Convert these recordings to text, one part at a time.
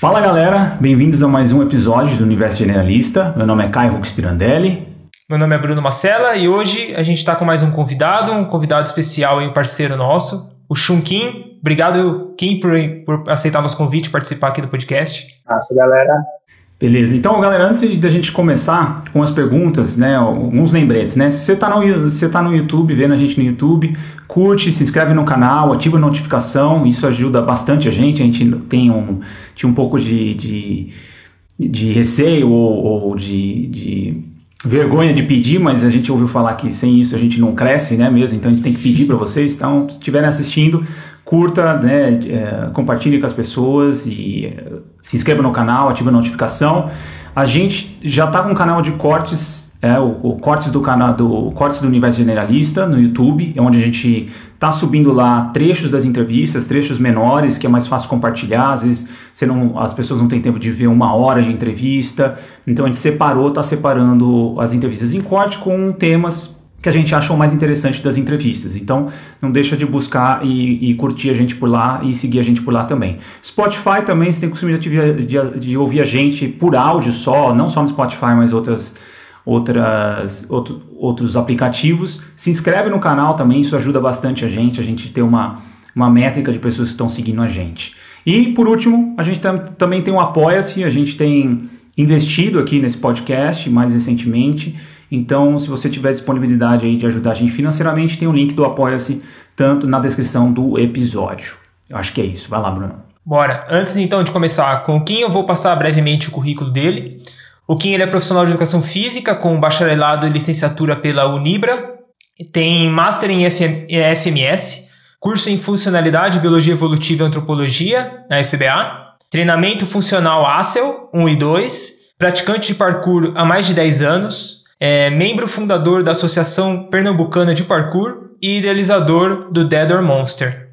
Fala galera, bem-vindos a mais um episódio do Universo Generalista. Meu nome é Caio Rux Pirandelli. Meu nome é Bruno Macella e hoje a gente está com mais um convidado, um convidado especial e um parceiro nosso, o Shun Kim. Obrigado, Kim, por, por aceitar nosso convite e participar aqui do podcast. Nossa, galera. Beleza, então galera, antes da gente começar com as perguntas, né, alguns lembretes, né, se você está no, você tá no YouTube, vendo a gente no YouTube, curte, se inscreve no canal, ativa a notificação, isso ajuda bastante a gente, a gente tem um, tinha um pouco de, de, de receio ou, ou de, de vergonha de pedir, mas a gente ouviu falar que sem isso a gente não cresce, né, mesmo, então a gente tem que pedir para vocês, então se estiverem assistindo, curta, né, é, compartilhe com as pessoas e é, se inscreva no canal, ative a notificação. A gente já está com um canal de cortes, é, o, o, cortes do canal do cortes do Universo Generalista no YouTube, é onde a gente está subindo lá trechos das entrevistas, trechos menores que é mais fácil compartilhar. Às vezes você não, as pessoas não têm tempo de ver uma hora de entrevista, então a gente separou, está separando as entrevistas em corte com temas que a gente achou mais interessante das entrevistas. Então, não deixa de buscar e, e, curtir a gente por lá e seguir a gente por lá também. Spotify também, você tem costume de, de, de, ouvir a gente por áudio só, não só no Spotify, mas outras, outras, outro, outros aplicativos. Se inscreve no canal também, isso ajuda bastante a gente, a gente ter uma, uma métrica de pessoas que estão seguindo a gente. E, por último, a gente tam, também tem o Apoia-se, a gente tem investido aqui nesse podcast mais recentemente, então, se você tiver disponibilidade aí de ajudar a gente financeiramente, tem o um link do Apoia-se tanto na descrição do episódio. Eu acho que é isso. Vai lá, Bruno. Bora. Antes então de começar com o Kim, eu vou passar brevemente o currículo dele. O Kim ele é profissional de educação física com bacharelado e licenciatura pela Unibra, tem master em FMS, curso em funcionalidade, biologia evolutiva e antropologia na FBA, treinamento funcional ACEL 1 e 2, praticante de parkour há mais de 10 anos, é membro fundador da Associação Pernambucana de Parkour e idealizador do Dead or Monster.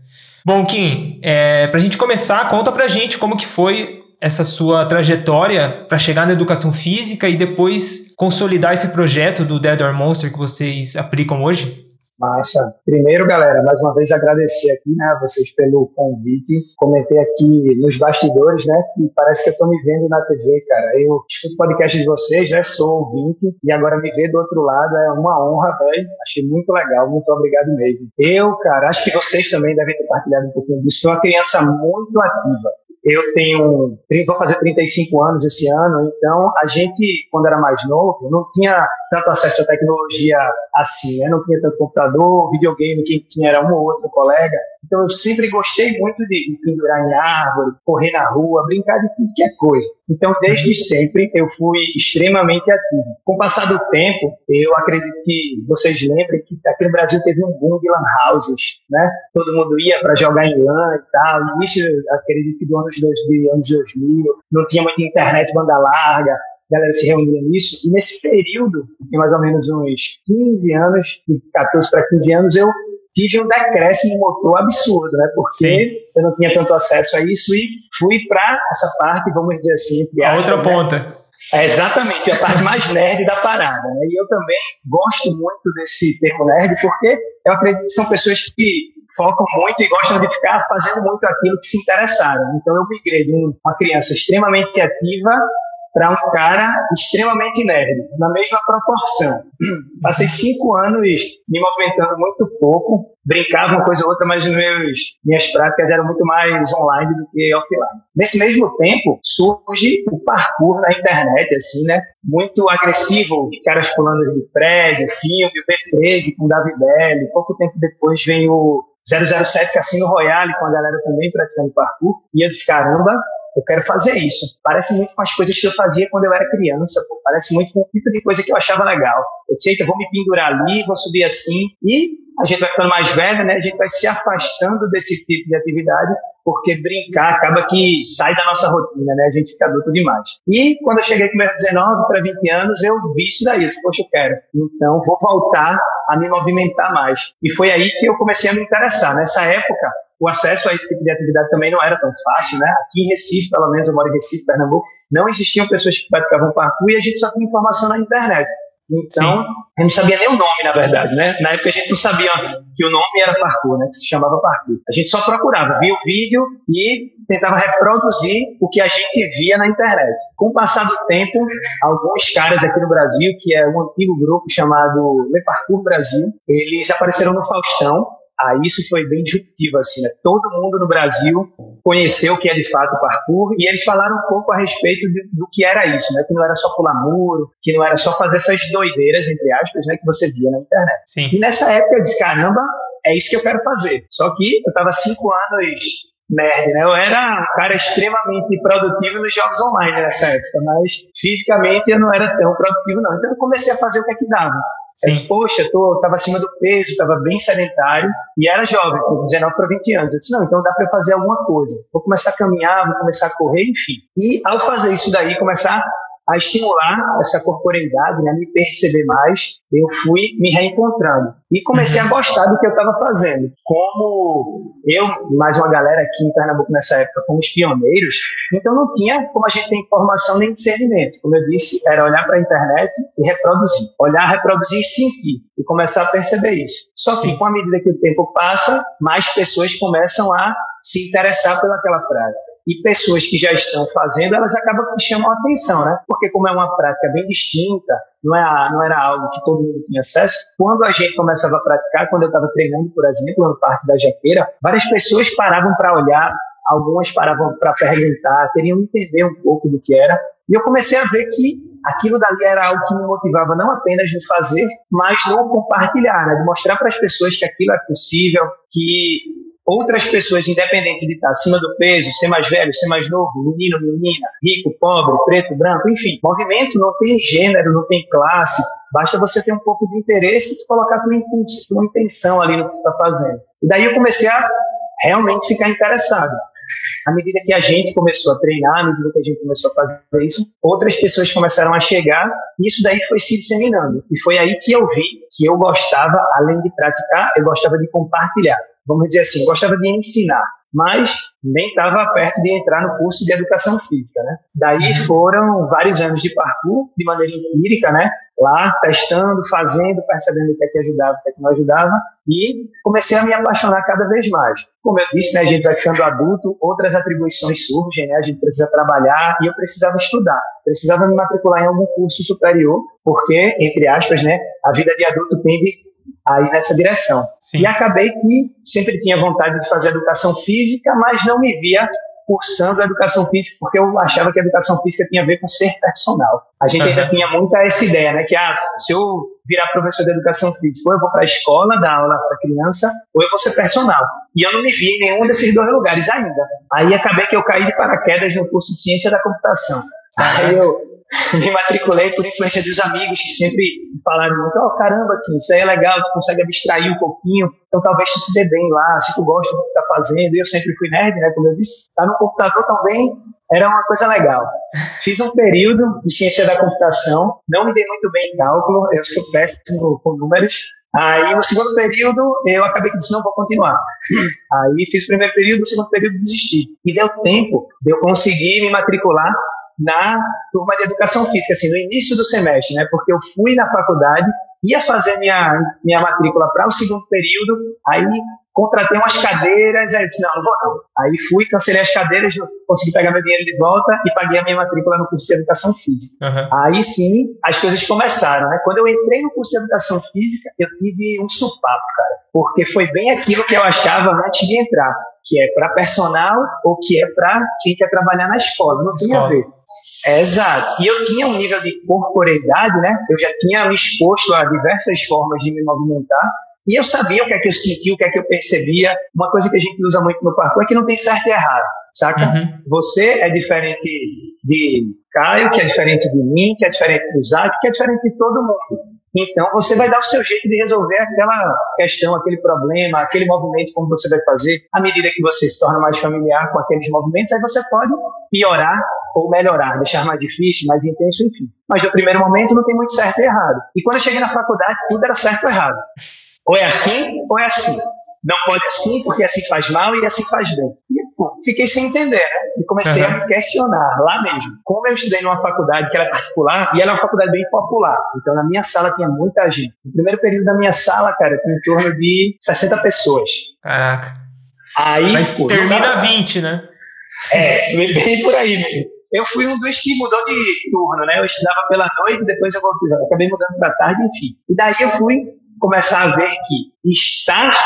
Bom, Kim, é, para a gente começar, conta para a gente como que foi essa sua trajetória para chegar na educação física e depois consolidar esse projeto do Dead or Monster que vocês aplicam hoje. Massa. Primeiro, galera, mais uma vez agradecer aqui, né, a vocês pelo convite. Comentei aqui nos bastidores, né, que parece que eu tô me vendo na TV, cara. Eu escuto podcast de vocês, né, sou ouvinte, e agora me ver do outro lado é uma honra, velho. Achei muito legal, muito obrigado mesmo. Eu, cara, acho que vocês também devem ter partilhado um pouquinho disso. Sou uma criança muito ativa. Eu tenho, vou fazer 35 anos esse ano, então a gente, quando era mais novo, não tinha tanto acesso à tecnologia assim, né? não tinha tanto computador, videogame, quem tinha era um ou outro colega. Então eu sempre gostei muito de pendurar em árvore, correr na rua, brincar de qualquer coisa. Então desde sempre eu fui extremamente ativo. Com o passar do tempo, eu acredito que vocês lembrem que aqui no Brasil teve um boom de lan houses, né? Todo mundo ia para jogar em LAN e tal. No início, acredito que do anos 2000, anos 2000, não tinha muita internet banda larga, a galera se reunia nisso, e nesse período, tem mais ou menos uns 15 anos, de 14 para 15 anos, eu tive um decréscimo motor absurdo, né? Porque Sim. eu não tinha tanto acesso a isso e fui para essa parte, vamos dizer assim, a outra né? ponta. É exatamente, a parte mais nerd da parada. Né? E eu também gosto muito desse termo nerd, porque eu acredito que são pessoas que focam muito e gostam de ficar fazendo muito aquilo que se interessaram. Então eu migrei de uma criança extremamente ativa para um cara extremamente nerd, na mesma proporção. Passei cinco anos me movimentando muito pouco, brincava uma coisa ou outra, mas meus, minhas práticas eram muito mais online do que offline. Nesse mesmo tempo, surge o parkour na internet, assim, né? Muito agressivo, caras pulando de prédio, filme, o B13 com David Belli. Pouco tempo depois vem o 007 Cassino Royale com a galera também praticando parkour. E eu disse, caramba, eu quero fazer isso. Parece muito com as coisas que eu fazia quando eu era criança, pô. parece muito com o tipo de coisa que eu achava legal. Eu disse, eita, vou me pendurar ali, vou subir assim, e a gente vai ficando mais velho, né? A gente vai se afastando desse tipo de atividade, porque brincar acaba que sai da nossa rotina, né? A gente fica adulto demais. E quando eu cheguei com meus 19 para 20 anos, eu vi isso daí. Eu disse, poxa, eu quero. Então, vou voltar a me movimentar mais. E foi aí que eu comecei a me interessar. Nessa época, o acesso a esse tipo de atividade também não era tão fácil, né? Aqui em Recife, pelo menos, eu moro em Recife, Pernambuco, não existiam pessoas que praticavam parkour e a gente só tinha informação na internet. Então, Sim. a gente não sabia nem o nome, na verdade, né? Na época a gente não sabia que o nome era parkour, né? Que se chamava parkour. A gente só procurava, via o vídeo e tentava reproduzir o que a gente via na internet. Com o passar do tempo, alguns caras aqui no Brasil, que é um antigo grupo chamado Le Parkour Brasil, eles apareceram no Faustão Aí isso foi bem disruptivo, assim, né? Todo mundo no Brasil conheceu o que é de fato o parkour e eles falaram um pouco a respeito de, do que era isso, né? Que não era só pular muro, que não era só fazer essas doideiras, entre aspas, né? Que você via na internet. Sim. E nessa época eu disse, caramba, é isso que eu quero fazer. Só que eu tava cinco anos nerd, né? Eu era um cara extremamente produtivo nos jogos online nessa época, mas fisicamente eu não era tão produtivo, não. Então eu comecei a fazer o que é que dava. Eu disse, poxa, tô, tava acima do peso, estava bem sedentário e era jovem, com 19 para 20 anos. Eu disse, não, então dá para fazer alguma coisa. Vou começar a caminhar, vou começar a correr, enfim. E ao fazer isso daí, começar a estimular essa corporeidade, né, a me perceber mais, eu fui me reencontrando. E comecei a gostar do que eu estava fazendo. Como eu, mais uma galera aqui em Pernambuco nessa época, fomos pioneiros, então não tinha como a gente ter informação nem discernimento. Como eu disse, era olhar para a internet e reproduzir. Olhar, reproduzir e sentir. E começar a perceber isso. Só que com a medida que o tempo passa, mais pessoas começam a se interessar pelaquela prática e pessoas que já estão fazendo, elas acabam que chamam a atenção, né? Porque como é uma prática bem distinta, não, é, não era algo que todo mundo tinha acesso, quando a gente começava a praticar, quando eu estava treinando, por exemplo, no Parque da Jaqueira, várias pessoas paravam para olhar, algumas paravam para perguntar, queriam entender um pouco do que era, e eu comecei a ver que aquilo dali era algo que me motivava não apenas no fazer, mas no compartilhar, né? de mostrar para as pessoas que aquilo é possível, que outras pessoas, independente de estar acima do peso, ser mais velho, ser mais novo, menino, menina, rico, pobre, preto, branco, enfim, movimento não tem gênero, não tem classe, basta você ter um pouco de interesse e colocar tua, tua intenção ali no que está fazendo. E daí eu comecei a realmente ficar interessado. À medida que a gente começou a treinar, à medida que a gente começou a fazer isso, outras pessoas começaram a chegar e isso daí foi se disseminando. E foi aí que eu vi que eu gostava, além de praticar, eu gostava de compartilhar vamos dizer assim, gostava de ensinar, mas nem estava perto de entrar no curso de educação física, né? Daí uhum. foram vários anos de parkour, de maneira empírica, né? Lá, testando, fazendo, percebendo o que é que ajudava, o que é que não ajudava, e comecei a me apaixonar cada vez mais. Como eu disse, né, a gente vai ficando adulto, outras atribuições surgem, né? A gente precisa trabalhar, e eu precisava estudar, precisava me matricular em algum curso superior, porque, entre aspas, né, a vida de adulto tende aí nessa direção. Sim. E acabei que sempre tinha vontade de fazer educação física, mas não me via cursando educação física, porque eu achava que a educação física tinha a ver com ser personal. A gente uhum. ainda tinha muita essa ideia, né? Que ah, se eu virar professor de educação física, ou eu vou para a escola dar aula para criança, ou eu vou ser personal. E eu não me vi em nenhum desses dois lugares ainda. Aí acabei que eu caí de paraquedas no curso de ciência da computação. Aí eu me matriculei por influência dos amigos que sempre falaram muito, oh, caramba, Kim, isso aí é legal, tu consegue abstrair um pouquinho, então talvez tu se dê bem lá, se tu gosta do que tá fazendo, eu sempre fui nerd, né, como eu disse, tá no computador também era uma coisa legal. Fiz um período de ciência da computação, não me dei muito bem em cálculo, eu sou péssimo com números, Aí, no segundo período, eu acabei que disse, não, vou continuar. Aí, fiz o primeiro período, no segundo período, desisti. E deu tempo de eu conseguir me matricular na turma de educação física, assim, no início do semestre, né? Porque eu fui na faculdade, ia fazer minha, minha matrícula para o segundo período, aí contratei umas cadeiras, aí disse, não, não vou não. Aí fui, cancelei as cadeiras, consegui pegar meu dinheiro de volta e paguei a minha matrícula no curso de Educação Física. Uhum. Aí sim, as coisas começaram, né? Quando eu entrei no curso de Educação Física, eu tive um supapo, cara, porque foi bem aquilo que eu achava antes de entrar, que é para personal ou que é para quem quer trabalhar na escola, não tem a ver. É, exato. E eu tinha um nível de corporeidade, né? Eu já tinha me exposto a diversas formas de me movimentar. E eu sabia o que é que eu sentia, o que é que eu percebia. Uma coisa que a gente usa muito no parkour é que não tem certo e errado, saca? Uhum. Você é diferente de Caio, que é diferente de mim, que é diferente do Isaac, que é diferente de todo mundo. Então, você vai dar o seu jeito de resolver aquela questão, aquele problema, aquele movimento, como você vai fazer. À medida que você se torna mais familiar com aqueles movimentos, aí você pode piorar ou melhorar, deixar mais difícil, mais intenso, enfim. Mas no primeiro momento não tem muito certo e errado. E quando eu cheguei na faculdade, tudo era certo ou errado. Ou é assim, ou é assim. Não pode assim, porque assim faz mal e assim faz bem. Pô, fiquei sem entender, né? E comecei uhum. a me questionar lá mesmo. Como eu estudei numa faculdade que era particular, e ela é uma faculdade bem popular. Então, na minha sala tinha muita gente. No primeiro período da minha sala, cara, tinha em torno de 60 pessoas. Caraca. Aí, Mas pô, termina 20, né? É, bem por aí mesmo. Eu fui um dos que mudou de turno, né? Eu estudava pela noite, depois eu acabei mudando para tarde, enfim. E daí eu fui começar a ver que estar,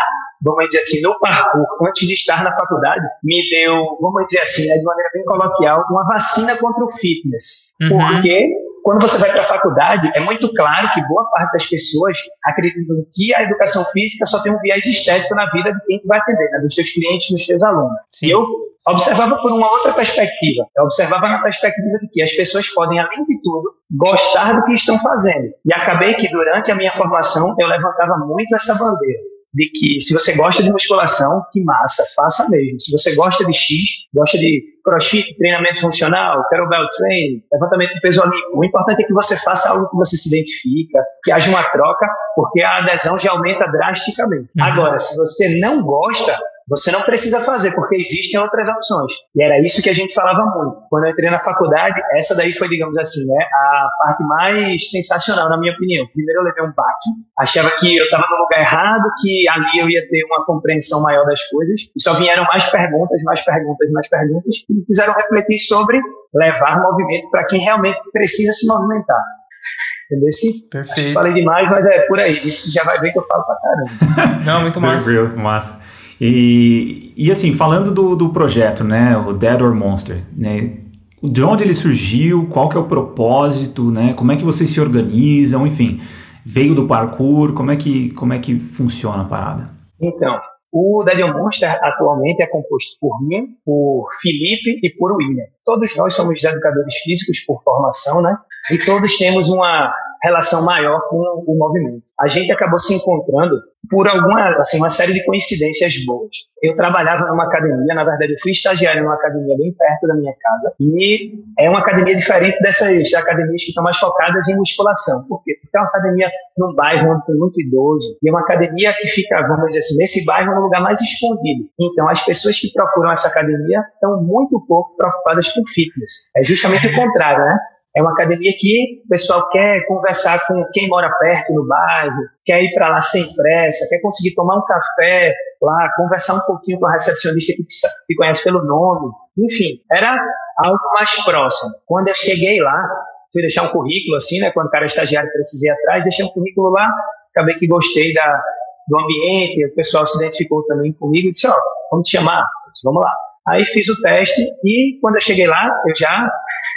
vamos dizer assim, no parkour, antes de estar na faculdade, me deu, vamos dizer assim, né, de maneira bem coloquial, uma vacina contra o fitness. Uhum. Porque quando você vai para a faculdade, é muito claro que boa parte das pessoas acreditam que a educação física só tem um viés estético na vida de quem vai atender, né, dos seus clientes, dos seus alunos. Sim. E eu observava por uma outra perspectiva. Eu observava na perspectiva de que as pessoas podem, além de tudo, gostar do que estão fazendo. E acabei que durante a minha formação eu levantava muito essa bandeira de que se você gosta de musculação, que massa, faça mesmo. Se você gosta de X, gosta de crossfit, treinamento funcional, kettlebell training, levantamento de peso olímpico, o importante é que você faça algo que você se identifica, que haja uma troca, porque a adesão já aumenta drasticamente. Uhum. Agora, se você não gosta, você não precisa fazer, porque existem outras opções. E era isso que a gente falava muito. Quando eu entrei na faculdade, essa daí foi, digamos assim, né, a parte mais sensacional, na minha opinião. Primeiro eu levei um baque, achava que eu estava no lugar errado, que ali eu ia ter uma compreensão maior das coisas. E só vieram mais perguntas, mais perguntas, mais perguntas, que me fizeram refletir sobre levar movimento para quem realmente precisa se movimentar. Entendeu? Perfeito. Falei demais, mas é por aí. Isso já vai ver que eu falo pra caramba. Não, muito massa. Tranquilo, massa. E, e assim, falando do, do projeto, né, o Dead or Monster, né, de onde ele surgiu, qual que é o propósito, né, como é que vocês se organizam, enfim, veio do parkour, como é que, como é que funciona a parada? Então, o Dead or Monster atualmente é composto por mim, por Felipe e por William. Todos nós somos educadores físicos por formação, né? E todos temos uma relação maior com o movimento. A gente acabou se encontrando por alguma, assim, uma série de coincidências boas. Eu trabalhava numa academia, na verdade eu fui estagiário numa academia bem perto da minha casa, e é uma academia diferente dessas academias que estão mais focadas em musculação. Por quê? Porque é uma academia num bairro onde tem muito idoso, e é uma academia que fica, vamos dizer assim, nesse bairro no lugar mais escondido. Então as pessoas que procuram essa academia estão muito pouco preocupadas com fitness. É justamente o contrário, né? É uma academia que o pessoal quer conversar com quem mora perto no bairro, quer ir para lá sem pressa, quer conseguir tomar um café lá, conversar um pouquinho com a recepcionista que, que conhece pelo nome. Enfim, era algo mais próximo. Quando eu cheguei lá, fui deixar um currículo assim, né? Quando o cara estagiário precisei atrás, deixei um currículo lá, acabei que gostei da, do ambiente, o pessoal se identificou também comigo e disse, ó, vamos te chamar? disse, vamos lá. Aí fiz o teste e quando eu cheguei lá, eu já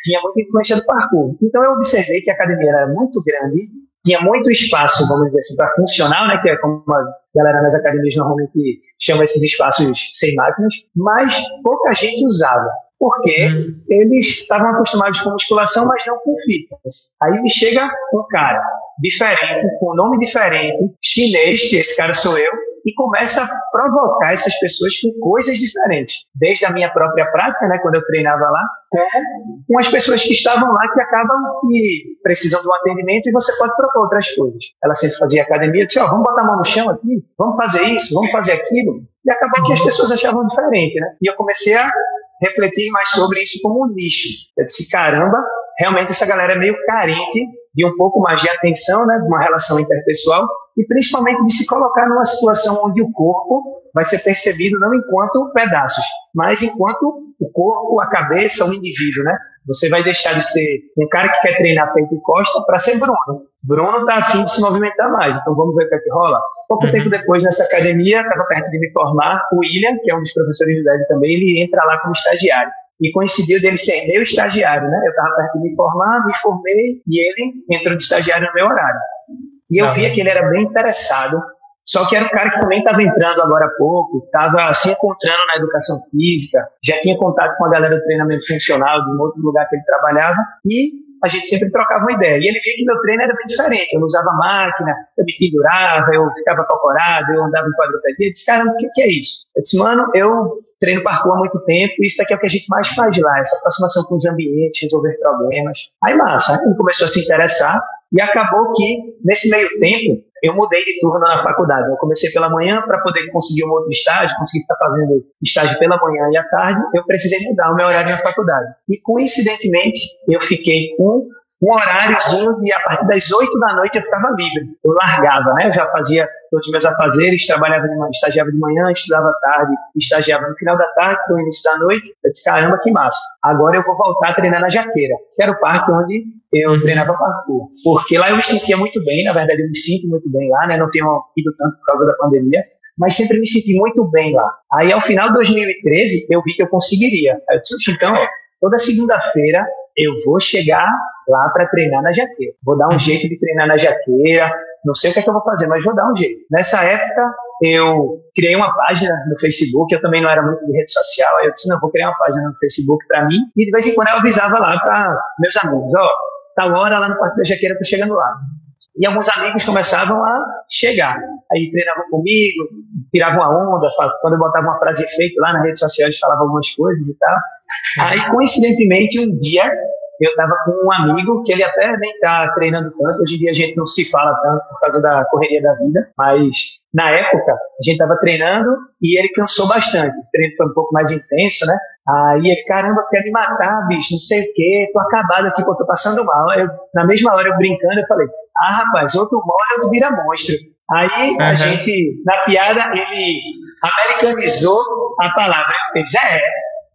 tinha muita influência do parkour. Então eu observei que a academia era muito grande, tinha muito espaço, vamos dizer assim, para funcional, né, que é como a galera nas academias normalmente chama esses espaços sem máquinas, mas pouca gente usava. Porque hum. eles estavam acostumados com musculação, mas não com fitness. Aí me chega um cara diferente, com um nome diferente, chinês, que esse cara sou eu, e começa a provocar essas pessoas com coisas diferentes. Desde a minha própria prática, né, quando eu treinava lá, com as pessoas que estavam lá que acabam que precisam de um atendimento e você pode propor outras coisas. Ela sempre fazia academia, disse, ó, vamos botar a mão no chão aqui, vamos fazer isso, vamos fazer aquilo. E acabou que as pessoas achavam diferente, né? E eu comecei a refletir mais sobre isso como um nicho. Eu disse, caramba, realmente essa galera é meio carente de um pouco mais de atenção, né, de uma relação interpessoal e principalmente de se colocar numa situação onde o corpo vai ser percebido não enquanto pedaços, mas enquanto o corpo, a cabeça, o indivíduo, né? Você vai deixar de ser um cara que quer treinar peito e costa para ser Bruno. Bruno está afim de se movimentar mais, então vamos ver o que, é que rola. Pouco tempo depois, nessa academia, estava perto de me formar, o William, que é um dos professores do DED também, ele entra lá como estagiário e coincidiu dele ser meu estagiário, né? Eu estava perto de me formar, me formei e ele entrou de estagiário no meu horário. E eu via que ele era bem interessado, só que era um cara que também estava entrando agora há pouco, estava se encontrando na educação física, já tinha contato com a galera do treinamento funcional de um outro lugar que ele trabalhava e a gente sempre trocava uma ideia. E ele via que meu treino era bem diferente. Eu não usava máquina, eu me pendurava, eu ficava cocorado, eu andava em quadrupedia. Eu disse, caramba, o que, que é isso? Eu disse, mano, eu treino parkour há muito tempo e isso aqui é o que a gente mais faz lá, essa aproximação com os ambientes, resolver problemas. Aí, massa, ele começou a se interessar e acabou que, nesse meio tempo, eu mudei de turno na faculdade. Eu comecei pela manhã para poder conseguir um outro estágio, conseguir estar fazendo estágio pela manhã e à tarde, eu precisei mudar o meu horário na faculdade. E coincidentemente, eu fiquei com um horáriozinho e a partir das 8 da noite eu ficava livre. Eu largava, né? Eu já fazia todos os meus afazeres, trabalhava de manhã, estagiava de manhã, estudava à tarde, estagiava no final da tarde, no início da noite. Eu disse, caramba, que massa. Agora eu vou voltar a treinar na Jaqueira, que era o parque onde eu treinava parkour. Porque lá eu me sentia muito bem, na verdade eu me sinto muito bem lá, né? Não tenho ido tanto por causa da pandemia, mas sempre me senti muito bem lá. Aí ao final de 2013 eu vi que eu conseguiria. Aí eu disse, então, toda segunda-feira eu vou chegar lá para treinar na jaqueira. Vou dar um jeito de treinar na jaqueira, não sei o que, é que eu vou fazer, mas vou dar um jeito. Nessa época, eu criei uma página no Facebook, eu também não era muito de rede social, aí eu disse, não, vou criar uma página no Facebook para mim, e de vez em quando eu avisava lá para meus amigos, ó, oh, tal hora lá no Parque da Jaqueira, tô chegando lá. E alguns amigos começavam a chegar. Aí treinavam comigo, tiravam a onda, quando eu botava uma frase efeito lá na rede social, eles falavam algumas coisas e tal. Aí, coincidentemente, um dia eu estava com um amigo que ele até nem está treinando tanto. Hoje em dia a gente não se fala tanto por causa da correria da vida, mas na época a gente estava treinando e ele cansou bastante. O treino foi um pouco mais intenso, né? Aí ele, caramba, tu quer me matar, bicho, não sei o quê, tô acabado aqui, pô, tô passando mal. Eu, na mesma hora eu brincando, eu falei, ah, rapaz, outro morre, outro vira monstro. Aí uhum. a gente, na piada, ele americanizou a palavra. Ele fez, é,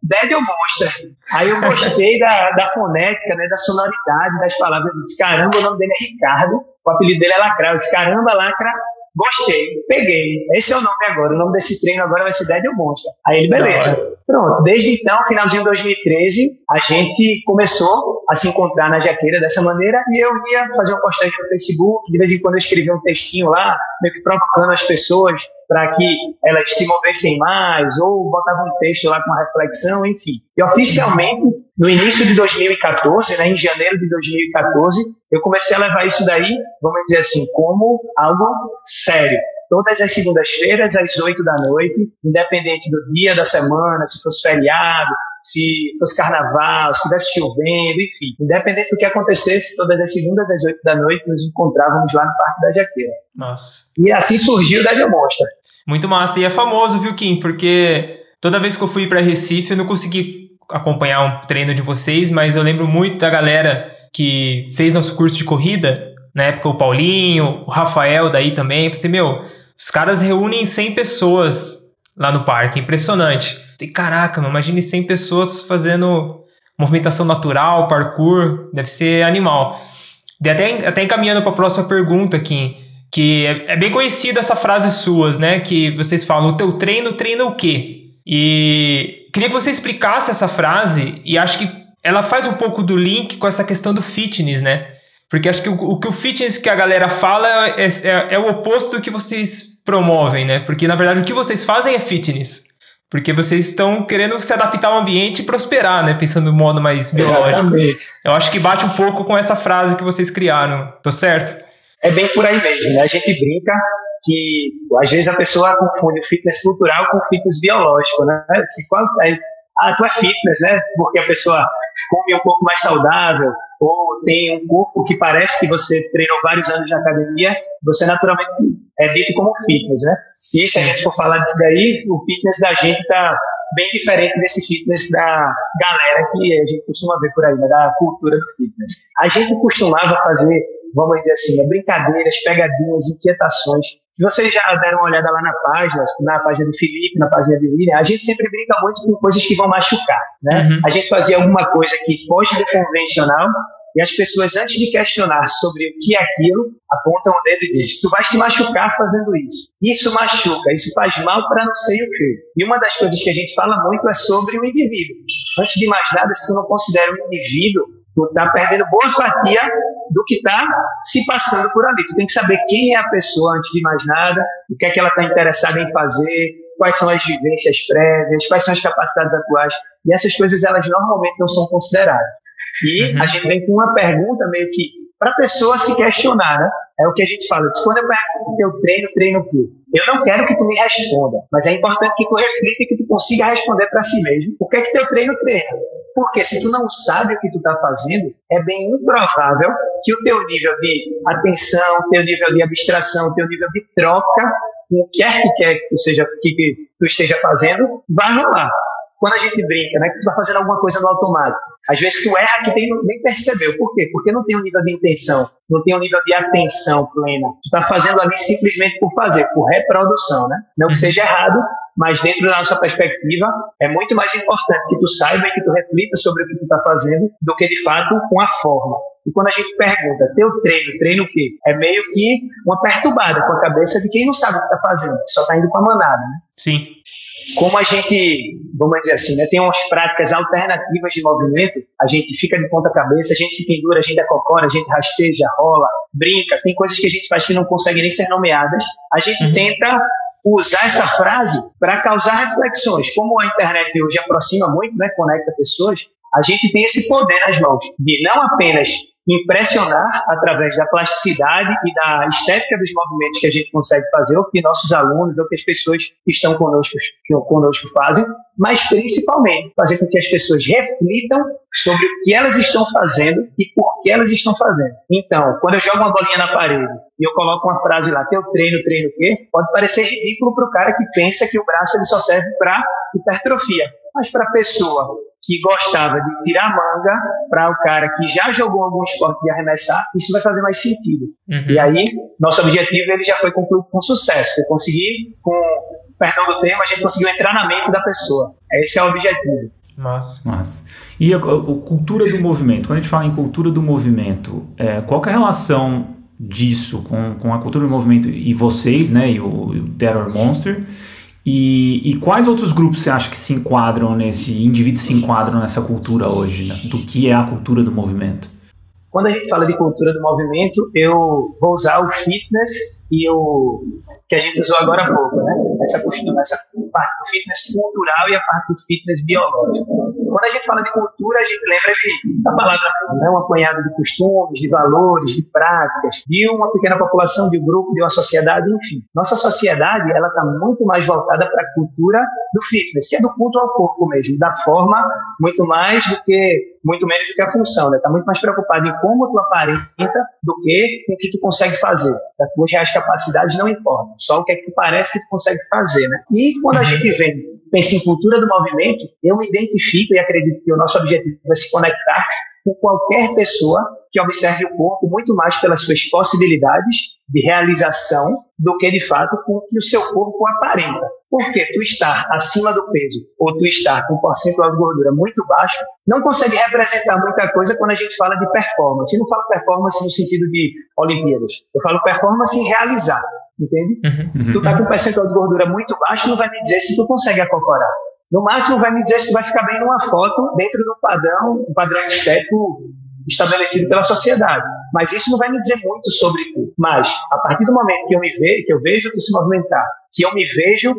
Dead ou Monster. Aí eu gostei da, da fonética, né, da sonoridade das palavras. Eu disse, caramba, o nome dele é Ricardo, o apelido dele é Lacra. Eu disse, caramba, Lacra, gostei, peguei. Esse é o nome agora. O nome desse treino agora vai ser Dead ou Monster. Aí ele, beleza. Pronto, desde então, finalzinho de 2013, a gente começou a se encontrar na jaqueira dessa maneira e eu ia fazer uma postagem no Facebook, de vez em quando eu escrevia um textinho lá, meio que provocando as pessoas para que elas se movessem mais, ou botava um texto lá com uma reflexão, enfim. E oficialmente, no início de 2014, né, em janeiro de 2014, eu comecei a levar isso daí, vamos dizer assim, como algo sério. Todas as segundas-feiras, às 8 da noite, independente do dia da semana, se fosse feriado, se fosse carnaval, se estivesse chovendo, enfim. Independente do que acontecesse, todas as segundas às 8 da noite nos encontrávamos lá no Parque da Jaqueira. Nossa. E assim surgiu o Dead Monstra. Muito massa. E é famoso, viu, Kim? Porque toda vez que eu fui para Recife, eu não consegui acompanhar um treino de vocês, mas eu lembro muito da galera que fez nosso curso de corrida, na época o Paulinho, o Rafael daí também. Eu falei assim, meu, os caras reúnem 100 pessoas lá no parque, impressionante. E, caraca, mano, imagine 100 pessoas fazendo movimentação natural, parkour, deve ser animal. E até, até encaminhando para a próxima pergunta, Kim que é, é, bem conhecida essa frase suas, né? Que vocês falam, o teu treino treina o quê? E queria que você explicasse essa frase e acho que ela faz um pouco do link com essa questão do fitness, né? Porque acho que o, o que o fitness que a galera fala é, é, é o oposto do que vocês promovem, né? Porque na verdade o que vocês fazem é fitness. Porque vocês estão querendo se adaptar ao ambiente e prosperar, né? Pensando no modo mais biológico. Exatamente. Eu acho que bate um pouco com essa frase que vocês criaram. Tô certo? É bem por aí mesmo. Né? A gente brinca que às vezes a pessoa confunde fitness cultural com fitness biológico, né? Se, qual, é, ah, tu é fitness, né? Porque a pessoa come um pouco mais saudável ou tem um corpo que parece que você treinou vários anos na academia, você naturalmente é dito como fitness, né? E se a gente for falar disso daí, o fitness da gente tá bem diferente desse fitness da galera que a gente costuma ver por aí, né? da cultura do fitness. A gente costumava fazer vamos dizer assim, é brincadeiras, pegadinhas, inquietações. Se vocês já deram uma olhada lá na página, na página do Felipe, na página de Lilian, a gente sempre brinca muito com coisas que vão machucar, né? Uhum. A gente fazia alguma coisa que foge do convencional e as pessoas, antes de questionar sobre o que é aquilo, apontam o dedo e dizem: Tu vai se machucar fazendo isso. Isso machuca, isso faz mal para não sei o quê. E uma das coisas que a gente fala muito é sobre o indivíduo. Antes de mais nada, se tu não considera um indivíduo, tu está perdendo boa fatia do que está se passando por ali. Tu tem que saber quem é a pessoa antes de mais nada, o que é que ela está interessada em fazer, quais são as vivências prévias, quais são as capacidades atuais. E essas coisas elas normalmente não são consideradas. E uhum. a gente vem com uma pergunta meio que para a pessoa se questionar, né? É o que a gente fala. Diz, quando eu pergunto teu treino, treino o quê? Eu não quero que tu me responda, mas é importante que tu reflita e que tu consiga responder para si mesmo. O que é que teu treino treina? Porque se tu não sabe o que tu está fazendo, é bem improvável que o teu nível de atenção, teu nível de abstração, teu nível de troca, o que quer que quer que tu, seja, que, tu esteja fazendo, vai rolar. Quando a gente brinca, né, que tu está fazendo alguma coisa no automático, às vezes tu erra que tem, nem percebeu. Por quê? Porque não tem um nível de intenção, não tem um nível de atenção plena. Tu está fazendo ali simplesmente por fazer, por reprodução, né? Não que seja errado, mas dentro da nossa perspectiva, é muito mais importante que tu saiba e que tu reflita sobre o que tu está fazendo do que, de fato, com a forma. E quando a gente pergunta, teu treino, treino o quê? É meio que uma perturbada com a cabeça de quem não sabe o que está fazendo, só está indo para a manada, né? Sim. Como a gente, vamos dizer assim, né, tem umas práticas alternativas de movimento, a gente fica de ponta cabeça, a gente se pendura, a gente acocora, a gente rasteja, rola, brinca, tem coisas que a gente faz que não conseguem nem ser nomeadas. A gente uhum. tenta usar essa frase para causar reflexões. Como a internet hoje aproxima muito, né, conecta pessoas, a gente tem esse poder nas mãos de não apenas impressionar através da plasticidade e da estética dos movimentos que a gente consegue fazer, ou que nossos alunos, ou que as pessoas que estão conosco, que conosco fazem, mas principalmente fazer com que as pessoas reflitam sobre o que elas estão fazendo e por que elas estão fazendo. Então, quando eu jogo uma bolinha na parede e eu coloco uma frase lá, teu treino, treino o quê? Pode parecer ridículo para o cara que pensa que o braço ele só serve para hipertrofia. Mas para a pessoa que gostava de tirar manga para o cara que já jogou algum esporte de arremessar, isso vai fazer mais sentido. Uhum. E aí, nosso objetivo ele já foi concluído com sucesso. Foi conseguir, com perdão do termo, a gente conseguiu entrar na mente da pessoa. Esse é o objetivo. Massa. Massa. E a, a, a, cultura do movimento, quando a gente fala em cultura do movimento, é, qual é a relação disso com, com a cultura do movimento e vocês, né, e o, e o Terror Monster? E, e, quais outros grupos você acha que se enquadram nesse, indivíduos se enquadram nessa cultura hoje, né, do que é a cultura do movimento? Quando a gente fala de cultura do movimento, eu vou usar o fitness e o que a gente usou agora há pouco, né? Essa, essa parte do fitness cultural e a parte do fitness biológico. A gente fala de cultura, a gente lembra de, da palavra, né? um apanhado de costumes, de valores, de práticas, de uma pequena população, de um grupo, de uma sociedade, enfim. Nossa sociedade, ela está muito mais voltada para a cultura do fitness, que é do culto ao corpo mesmo, da forma muito mais do que muito menos do que a função, né? Tá muito mais preocupado em como tu aparenta do que o que tu consegue fazer. As tuas reais capacidades não importam, só o que é que tu parece que tu consegue fazer, né? E quando a uhum. gente vem, pensa em cultura do movimento, eu me identifico e acredito que o nosso objetivo é se conectar com qualquer pessoa que observe o corpo muito mais pelas suas possibilidades de realização do que de fato com o que o seu corpo aparenta. Porque tu está acima do peso ou tu está com um percentual de gordura muito baixo, não consegue representar muita coisa quando a gente fala de performance. Eu não falo performance no sentido de Olimpíadas, eu falo performance em realizar. Entende? Uhum, uhum. Tu tá com um percentual de gordura muito baixo, não vai me dizer se tu consegue acocorar. No máximo vai me dizer se tu vai ficar bem numa foto dentro do padrão, um padrão estético estabelecido pela sociedade. Mas isso não vai me dizer muito sobre. Mas, a partir do momento que eu me vejo, que eu vejo tu se movimentar, que eu me vejo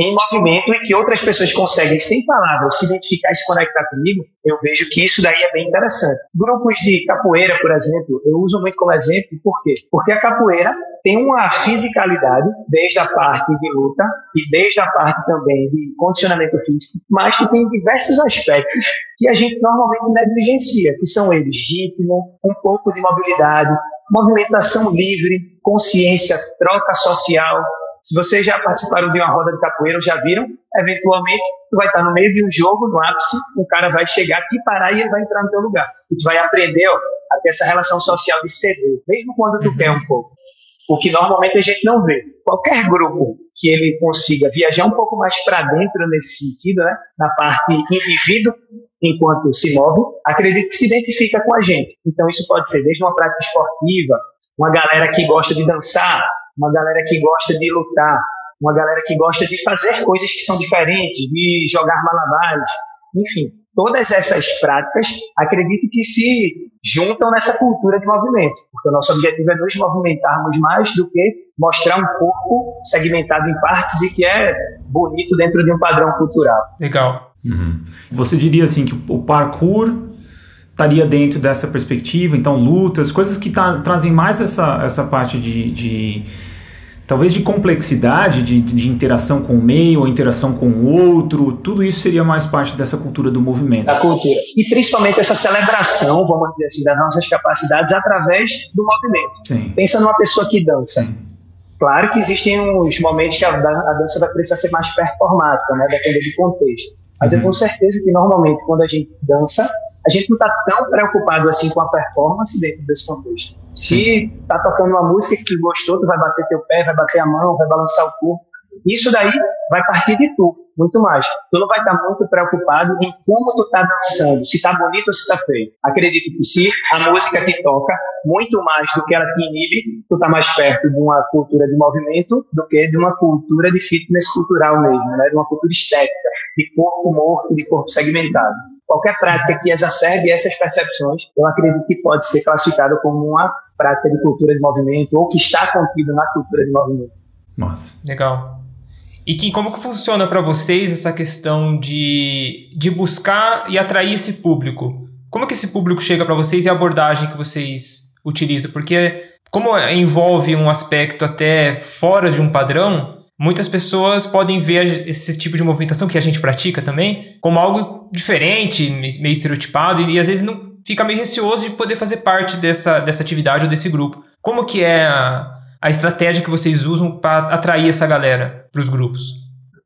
em movimento e que outras pessoas conseguem, sem palavras, se identificar e se conectar comigo, eu vejo que isso daí é bem interessante. Grupos de capoeira, por exemplo, eu uso muito como exemplo, por quê? Porque a capoeira tem uma fisicalidade, desde a parte de luta e desde a parte também de condicionamento físico, mas que tem diversos aspectos que a gente normalmente negligencia, que são eles ritmo, um pouco de mobilidade, movimentação livre, consciência, troca social, se vocês já participaram de uma roda de capoeira ou já viram, eventualmente tu vai estar no meio de um jogo, no ápice, um cara vai chegar, te parar e ele vai entrar no teu lugar. E tu vai aprender ó, a ter essa relação social de ceder, mesmo quando tu quer um pouco. O que normalmente a gente não vê. Qualquer grupo que ele consiga viajar um pouco mais para dentro nesse sentido, né, na parte indivíduo, enquanto se move, acredito que se identifica com a gente. Então isso pode ser desde uma prática esportiva, uma galera que gosta de dançar, uma galera que gosta de lutar, uma galera que gosta de fazer coisas que são diferentes, de jogar malabares, enfim, todas essas práticas acredito que se juntam nessa cultura de movimento, porque o nosso objetivo é nos movimentarmos mais do que mostrar um corpo segmentado em partes e que é bonito dentro de um padrão cultural. Legal. Uhum. Você diria assim que o parkour estaria dentro dessa perspectiva, então lutas, coisas que tá, trazem mais essa, essa parte de, de talvez de complexidade, de, de interação com o meio, ou interação com o outro, tudo isso seria mais parte dessa cultura do movimento. Da cultura. E principalmente essa celebração, vamos dizer assim, das nossas capacidades através do movimento. Sim. Pensa numa pessoa que dança. Sim. Claro que existem uns momentos que a, a dança vai precisar ser mais performática, né? Depende do contexto. Mas uhum. eu tenho certeza que normalmente quando a gente dança, a gente não está tão preocupado assim com a performance dentro desse contexto. Se tá tocando uma música que tu gostou, tu vai bater teu pé, vai bater a mão, vai balançar o corpo. Isso daí vai partir de tu, muito mais. Tu não vai estar tá muito preocupado em como tu tá dançando, se tá bonito ou se tá feio. Acredito que se a música te toca muito mais do que ela te inibe, tu tá mais perto de uma cultura de movimento do que de uma cultura de fitness cultural mesmo, né? De uma cultura estética, de corpo morto, de corpo segmentado. Qualquer prática que exacerbe essas percepções, eu acredito que pode ser classificada como uma prática de cultura de movimento ou que está contido na cultura de movimento. Nossa. Legal. E que, como que funciona para vocês essa questão de, de buscar e atrair esse público? Como que esse público chega para vocês e a abordagem que vocês utilizam? Porque como envolve um aspecto até fora de um padrão, muitas pessoas podem ver esse tipo de movimentação que a gente pratica também como algo diferente, meio estereotipado, e, às vezes não fica meio receoso de poder fazer parte dessa, dessa atividade ou desse grupo. Como que é a, a estratégia que vocês usam para atrair essa galera para os grupos?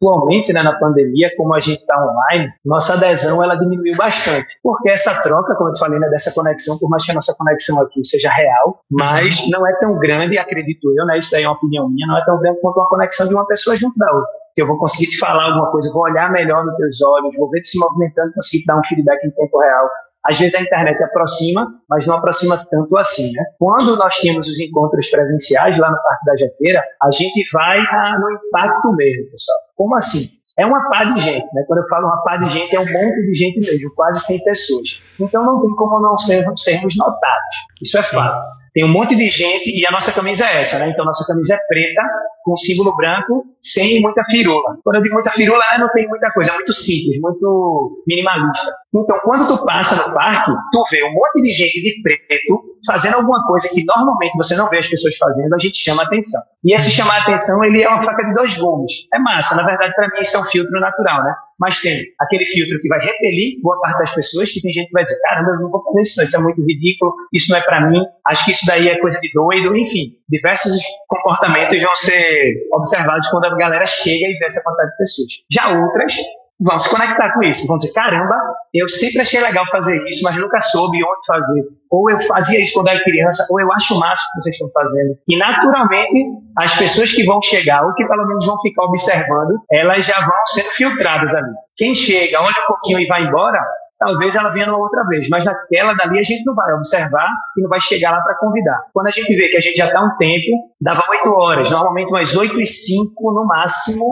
Atualmente, né, na pandemia, como a gente está online, nossa adesão ela diminuiu bastante, porque essa troca, como eu te falei, né, dessa conexão, por mais que a nossa conexão aqui seja real, mas não é tão grande, acredito eu, né, isso daí é uma opinião minha, não é tão grande quanto uma conexão de uma pessoa junto da outra. Que eu vou conseguir te falar alguma coisa, vou olhar melhor nos teus olhos, vou ver te se movimentando, conseguir te dar um feedback em tempo real. Às vezes a internet aproxima, mas não aproxima tanto assim, né? Quando nós temos os encontros presenciais lá no Parque da Jaqueira, a gente vai ah, no impacto mesmo, pessoal. Como assim? É uma pá de gente, né? Quando eu falo uma pá de gente, é um monte de gente mesmo, quase 100 pessoas. Então não tem como não sermos, sermos notados. Isso é fato. Tem um monte de gente e a nossa camisa é essa, né? Então nossa camisa é preta, com símbolo branco, sem muita firula. Quando eu digo muita firula, é, não tem muita coisa, é muito simples, muito minimalista. Então, quando tu passa no parque, tu vê um monte de gente de preto fazendo alguma coisa que normalmente você não vê as pessoas fazendo, a gente chama atenção. E esse chamar atenção, ele é uma faca de dois gumes. É massa, na verdade, para mim isso é um filtro natural, né? Mas tem aquele filtro que vai repelir boa parte das pessoas, que tem gente que vai dizer, caramba, eu não vou fazer isso, isso é muito ridículo, isso não é para mim, acho que isso daí é coisa de doido, enfim, diversos comportamentos vão ser observados quando a galera chega e vê essa quantidade de pessoas. Já outras vão se conectar com isso, vão dizer, caramba, eu sempre achei legal fazer isso, mas nunca soube onde fazer. Ou eu fazia isso quando era criança, ou eu acho o máximo que vocês estão fazendo. E naturalmente, as pessoas que vão chegar, ou que pelo menos vão ficar observando, elas já vão sendo filtradas ali. Quem chega, olha um pouquinho e vai embora, talvez ela venha numa outra vez, mas naquela dali a gente não vai observar e não vai chegar lá para convidar. Quando a gente vê que a gente já está um tempo, dava 8 horas, normalmente umas 8 e 5 no máximo,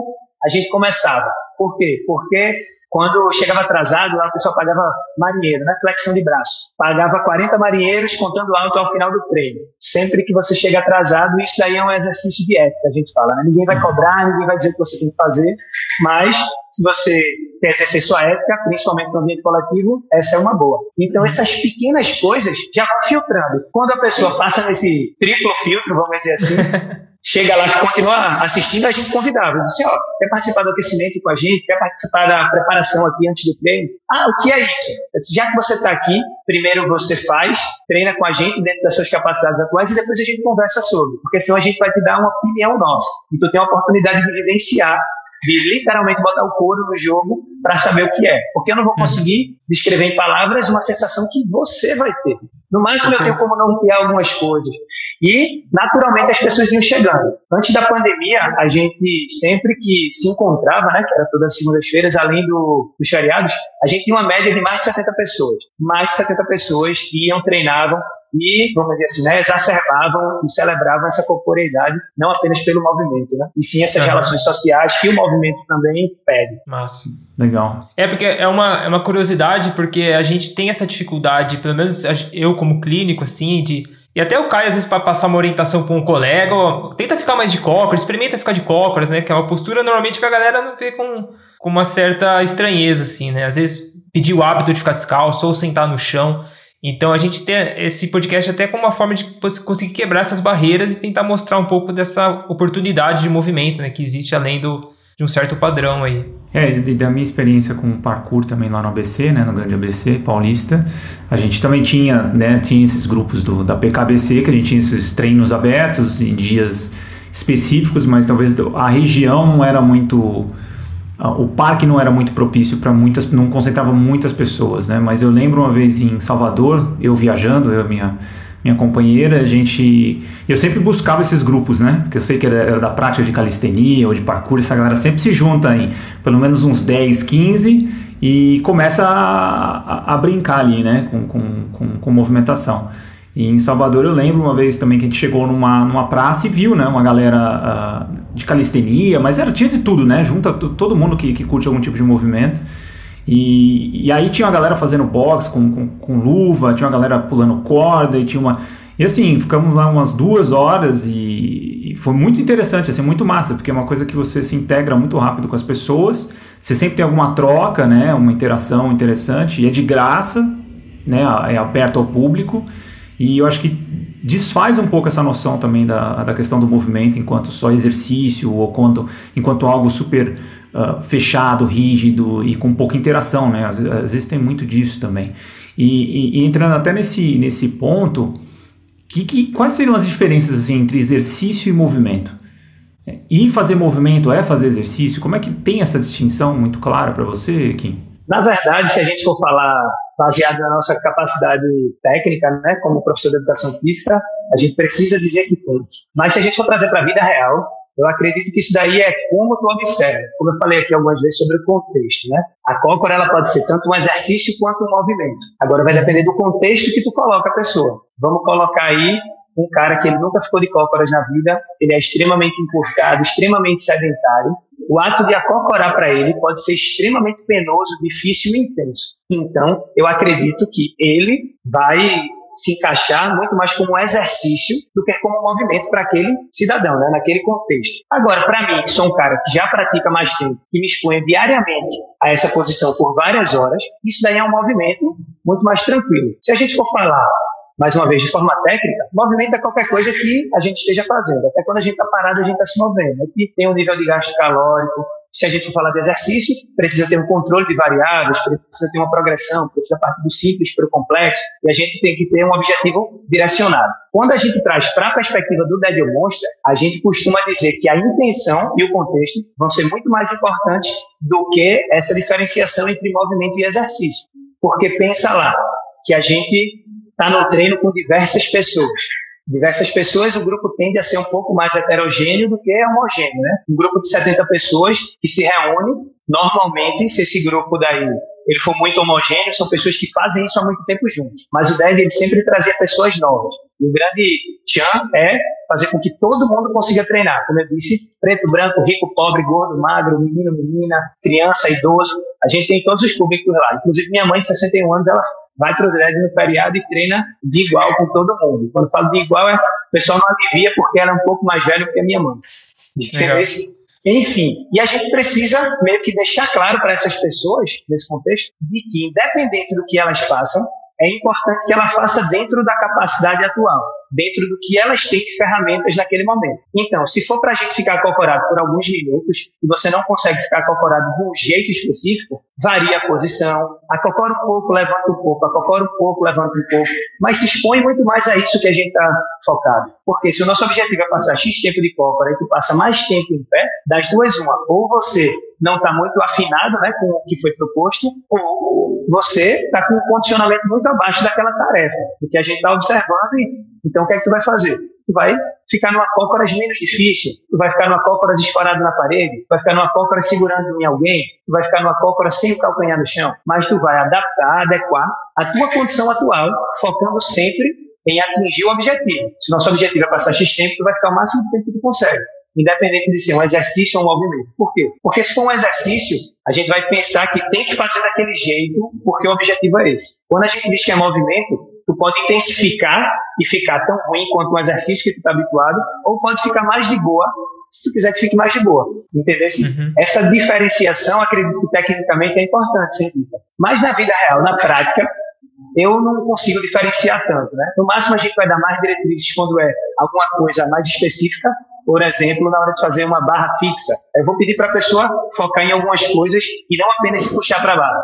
a gente começava. Por quê? Porque quando chegava atrasado, lá o pessoal pagava marinheiro, né? Flexão de braço. Pagava 40 marinheiros contando alto ao final do treino. Sempre que você chega atrasado, isso daí é um exercício de ética, a gente fala. Né? Ninguém vai cobrar, ninguém vai dizer o que você tem que fazer, mas se você quer exercer sua ética, principalmente no ambiente coletivo, essa é uma boa. Então, essas pequenas coisas já vão filtrando. Quando a pessoa passa nesse triplo filtro, vamos dizer assim, chega lá, continua assistindo, a gente convidava. Eu disse, ó, quer participar do aquecimento com a gente? Quer participar da preparação aqui antes do treino? Ah, o que é isso? Eu disse, já que você está aqui, primeiro você faz, treina com a gente dentro das suas capacidades atuais e depois a gente conversa sobre. Porque senão a gente vai te dar uma opinião nossa. Então tem a oportunidade de vivenciar de literalmente botar o couro no jogo para saber o que é. Porque eu não vou conseguir descrever em palavras uma sensação que você vai ter. No máximo, eu tenho como nortear algumas coisas. E, naturalmente, as pessoas iam chegando. Antes da pandemia, a gente sempre que se encontrava, né, que era todas as segundas-feiras, além do, dos feriados, a gente tinha uma média de mais de 70 pessoas. Mais de 70 pessoas iam, treinavam e, vamos dizer assim, né, exacerbavam e celebravam essa corporeidade, não apenas pelo movimento, né, e sim essas uhum. relações sociais que o movimento também pede. Massa. Legal. É porque é uma, é uma curiosidade, porque a gente tem essa dificuldade, pelo menos eu como clínico, assim, de e até o Caio, às vezes, para passar uma orientação para um colega, ó, tenta ficar mais de cócoras, experimenta ficar de cócoras, né? Que é uma postura normalmente que a galera não vê com, com uma certa estranheza, assim, né? Às vezes pedir o hábito de ficar descalço ou sentar no chão. Então a gente tem esse podcast até como uma forma de conseguir quebrar essas barreiras e tentar mostrar um pouco dessa oportunidade de movimento né, que existe além do, de um certo padrão aí. É, e da minha experiência com parkour também lá no ABC, né, no grande ABC paulista, a gente também tinha, né, tinha esses grupos do, da PKBC, que a gente tinha esses treinos abertos em dias específicos, mas talvez a região não era muito o parque não era muito propício para muitas, não concentrava muitas pessoas, né? Mas eu lembro uma vez em Salvador, eu viajando, eu e minha minha companheira, a gente, eu sempre buscava esses grupos, né? Porque eu sei que era, era da prática de calistenia ou de parkour, essa galera sempre se junta em pelo menos uns 10, 15 e começa a, a, a brincar ali, né? Com, com, com, com movimentação. E em Salvador eu lembro uma vez também que a gente chegou numa, numa praça e viu, né, uma galera uh, de calistenia, mas era, tinha de tudo, né, junta todo mundo que, que curte algum tipo de movimento. E, e aí tinha uma galera fazendo box com, com, com, luva, tinha uma galera pulando corda e tinha uma... E assim, ficamos lá umas duas horas e, e foi muito interessante, assim, muito massa, porque é uma coisa que você se integra muito rápido com as pessoas, você sempre tem alguma troca, né, uma interação interessante, e é de graça, né, é aberto ao público, e eu acho que desfaz um pouco essa noção também da, da questão do movimento enquanto só exercício ou quanto, enquanto algo super uh, fechado, rígido e com pouca interação, né? Às, às vezes tem muito disso também. E, e, e, entrando até nesse, nesse ponto, que, que, quais seriam as diferenças assim, entre exercício e movimento? E fazer movimento é fazer exercício? Como é que tem essa distinção muito clara para você, Kim? Na verdade, se a gente for falar baseado na nossa capacidade técnica, né, como professor de educação física, a gente precisa dizer que tem. Mas se a gente for trazer para a vida real, eu acredito que isso daí é como tu observa. Como eu falei aqui algumas vezes sobre o contexto, né? A cócora ela pode ser tanto um exercício quanto um movimento. Agora vai depender do contexto que tu coloca a pessoa. Vamos colocar aí um cara que ele nunca ficou de cócoras na vida, ele é extremamente encurtado, extremamente sedentário. O ato de acocorar para ele pode ser extremamente penoso, difícil e intenso. Então, eu acredito que ele vai se encaixar muito mais como um exercício do que como um movimento para aquele cidadão, né, naquele contexto. Agora, para mim, que sou um cara que já pratica mais tempo, que me exponho diariamente a essa posição por várias horas, isso daí é um movimento muito mais tranquilo. Se a gente for falar mais uma vez, de forma técnica, movimento é qualquer coisa que a gente esteja fazendo. Até quando a gente está parado, a gente está se movendo. Aqui tem um nível de gasto calórico. Se a gente for falar de exercício, precisa ter um controle de variáveis, precisa ter uma progressão, precisa partir do simples para o complexo, e a gente tem que ter um objetivo direcionado. Quando a gente traz para a perspectiva do Dead Monster, a gente costuma dizer que a intenção e o contexto vão ser muito mais importantes do que essa diferenciação entre movimento e exercício. Porque pensa lá, que a gente está no treino com diversas pessoas. Diversas pessoas, o grupo tende a ser um pouco mais heterogêneo do que homogêneo, né? Um grupo de 70 pessoas que se reúne, normalmente, se esse grupo daí ele for muito homogêneo, são pessoas que fazem isso há muito tempo juntos. Mas o Dev ele sempre trazia pessoas novas. E o grande tchan é fazer com que todo mundo consiga treinar. Como eu disse, preto, branco, rico, pobre, gordo, magro, menino, menina, criança, idoso. A gente tem todos os públicos lá. Inclusive, minha mãe de 61 anos, ela vai para o dread no feriado e treina de igual com todo mundo. Quando falo de igual, é, o pessoal não alivia porque ela é um pouco mais velha que a minha mãe. Enfim, e a gente precisa meio que deixar claro para essas pessoas, nesse contexto, de que, independente do que elas façam, é importante que ela faça dentro da capacidade atual dentro do que elas têm de ferramentas naquele momento. Então, se for para a gente ficar acocorado por alguns minutos e você não consegue ficar acocorado de um jeito específico, varia a posição, acocora um pouco, levanta um pouco, acocora um pouco, levanta um pouco, mas se expõe muito mais a isso que a gente está focado. Porque se o nosso objetivo é passar X tempo de cócora e tu passa mais tempo em pé, das duas uma, ou você não está muito afinado né, com o que foi proposto, ou você está com um condicionamento muito abaixo daquela tarefa, porque a gente está observando e então, o que é que tu vai fazer? Tu vai ficar numa cócora menos difícil, tu vai ficar numa cócora disparado na parede, tu vai ficar numa cócora segurando em alguém, tu vai ficar numa cócora sem o calcanhar no chão, mas tu vai adaptar, adequar a tua condição atual, focando sempre em atingir o objetivo. Se nosso objetivo é passar X tempo, tu vai ficar o máximo tempo que tu consegue independente de ser um exercício ou um movimento. Por quê? Porque se for um exercício, a gente vai pensar que tem que fazer daquele jeito, porque o objetivo é esse. Quando a gente diz que é movimento, tu pode intensificar e ficar tão ruim quanto um exercício que tu está habituado, ou pode ficar mais de boa se tu quiser que fique mais de boa. Entendeu? Uhum. Essa diferenciação, acredito que tecnicamente é importante, sem dúvida. Mas na vida real, na prática, eu não consigo diferenciar tanto, né? No máximo a gente vai dar mais diretrizes quando é alguma coisa mais específica, por exemplo, na hora de fazer uma barra fixa. Eu vou pedir para a pessoa focar em algumas coisas e não apenas se puxar para a barra.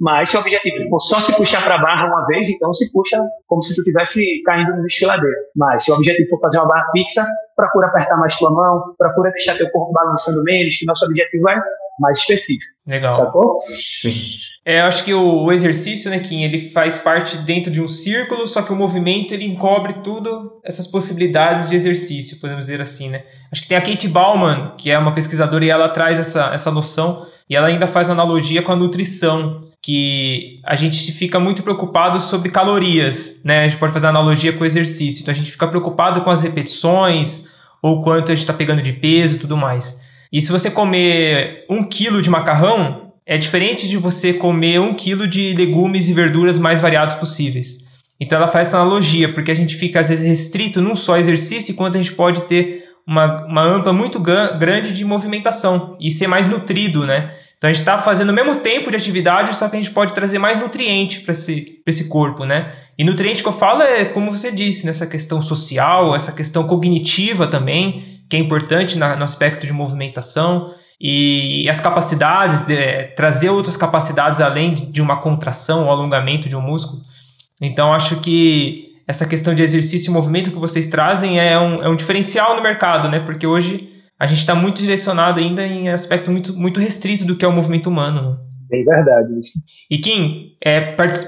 Mas se o objetivo for só se puxar para a barra uma vez, então se puxa como se tu estivesse caindo no desfiladeiro. Mas se o objetivo for fazer uma barra fixa, procura apertar mais tua mão, procura deixar teu corpo balançando menos, que nosso objetivo é mais específico. Legal. Sacou? Sim. É, eu acho que o, o, exercício, né, Kim, ele faz parte dentro de um círculo, só que o movimento ele encobre tudo essas possibilidades de exercício, podemos dizer assim, né? Acho que tem a Kate Bauman, que é uma pesquisadora e ela traz essa, essa noção e ela ainda faz analogia com a nutrição, que a gente fica muito preocupado sobre calorias, né? A gente pode fazer analogia com o exercício, então a gente fica preocupado com as repetições ou quanto a gente está pegando de peso tudo mais. E se você comer um quilo de macarrão, é diferente de você comer um quilo de legumes e verduras mais variados possíveis. Então ela faz essa analogia, porque a gente fica às vezes restrito num só exercício, enquanto a gente pode ter uma, uma ampla muito grande de movimentação e ser mais nutrido, né? Então a gente está fazendo o mesmo tempo de atividade, só que a gente pode trazer mais nutriente para esse, esse corpo, né? E nutriente que eu falo é, como você disse, nessa questão social, essa questão cognitiva também, que é importante na, no aspecto de movimentação e as capacidades, de, trazer outras capacidades além de uma contração ou alongamento de um músculo. Então, acho que essa questão de exercício e movimento que vocês trazem é um, é um diferencial no mercado, né? Porque hoje a gente está muito direcionado ainda em aspecto muito, muito restrito do que é o movimento humano. Né? Bem verdade isso. E Kim, é,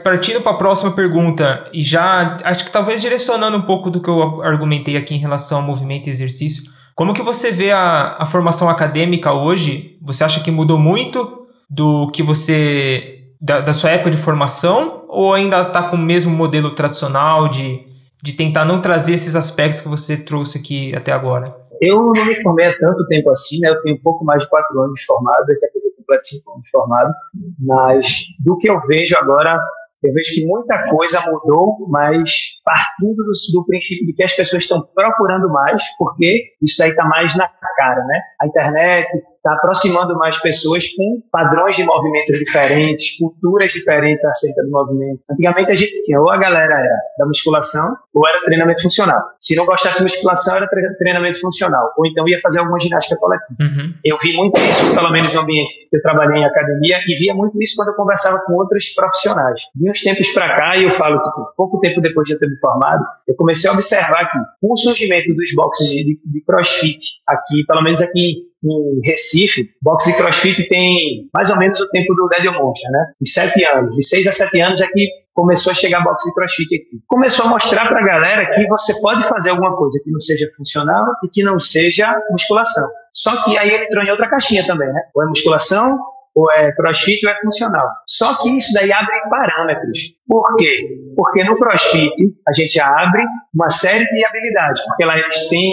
partindo para a próxima pergunta, e já acho que talvez direcionando um pouco do que eu argumentei aqui em relação ao movimento e exercício, como que você vê a, a formação acadêmica hoje? Você acha que mudou muito do que você da, da sua época de formação ou ainda está com o mesmo modelo tradicional de, de tentar não trazer esses aspectos que você trouxe aqui até agora? Eu não me formei há tanto tempo assim, né? Eu tenho um pouco mais de quatro anos formado, daqui a pouco eu completo cinco anos formado, mas do que eu vejo agora, eu vejo que muita coisa mudou, mas partindo do, do, princípio de que as pessoas estão procurando mais, porque isso aí está mais na cara, né? A internet, está aproximando mais pessoas com padrões de movimentos diferentes, culturas diferentes acerca do movimento. Antigamente a gente tinha ou a galera era da musculação ou era treinamento funcional. Se não gostasse de musculação, era treinamento funcional. Ou então ia fazer alguma ginástica coletiva. Uhum. Eu vi muito isso, pelo menos no ambiente que eu trabalhei em academia, e via muito isso quando eu conversava com outros profissionais. De uns tempos para cá, e eu falo, tipo, pouco tempo depois de eu ter me formado, eu comecei a observar que com o surgimento dos boxes de, de, de crossfit aqui, pelo menos aqui em Recife, boxe e crossfit tem mais ou menos o tempo do Dead Monster, né? De sete anos. De seis a sete anos é que começou a chegar boxe e crossfit aqui. Começou a mostrar para a galera que você pode fazer alguma coisa que não seja funcional e que não seja musculação. Só que aí ele entrou em outra caixinha também, né? Ou é musculação ou é crossfit ou é funcional. Só que isso daí abre parâmetros. Por quê? Porque no crossfit a gente abre uma série de habilidades, porque lá eles têm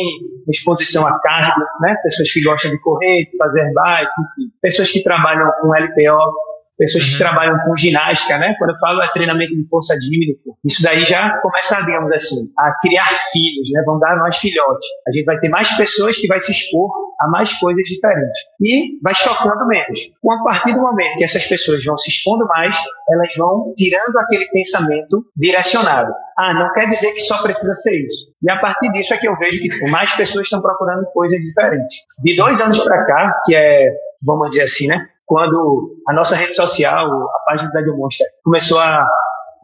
exposição a carga, né? pessoas que gostam de correr, de fazer bike, enfim, pessoas que trabalham com LPO, pessoas que uhum. trabalham com ginástica, né? Quando eu falo é treinamento de força dímnico, isso daí já começa, digamos assim, a criar filhos, né? Vão dar mais filhotes. A gente vai ter mais pessoas que vai se expor a mais coisas diferentes. E vai chocando menos. Com a partir do momento que essas pessoas vão se expondo mais, elas vão tirando aquele pensamento direcionado. Ah, não quer dizer que só precisa ser isso. E a partir disso é que eu vejo que tipo, mais pessoas estão procurando coisas diferentes. De dois anos para cá, que é, vamos dizer assim, né? Quando a nossa rede social, a página da Monster, começou a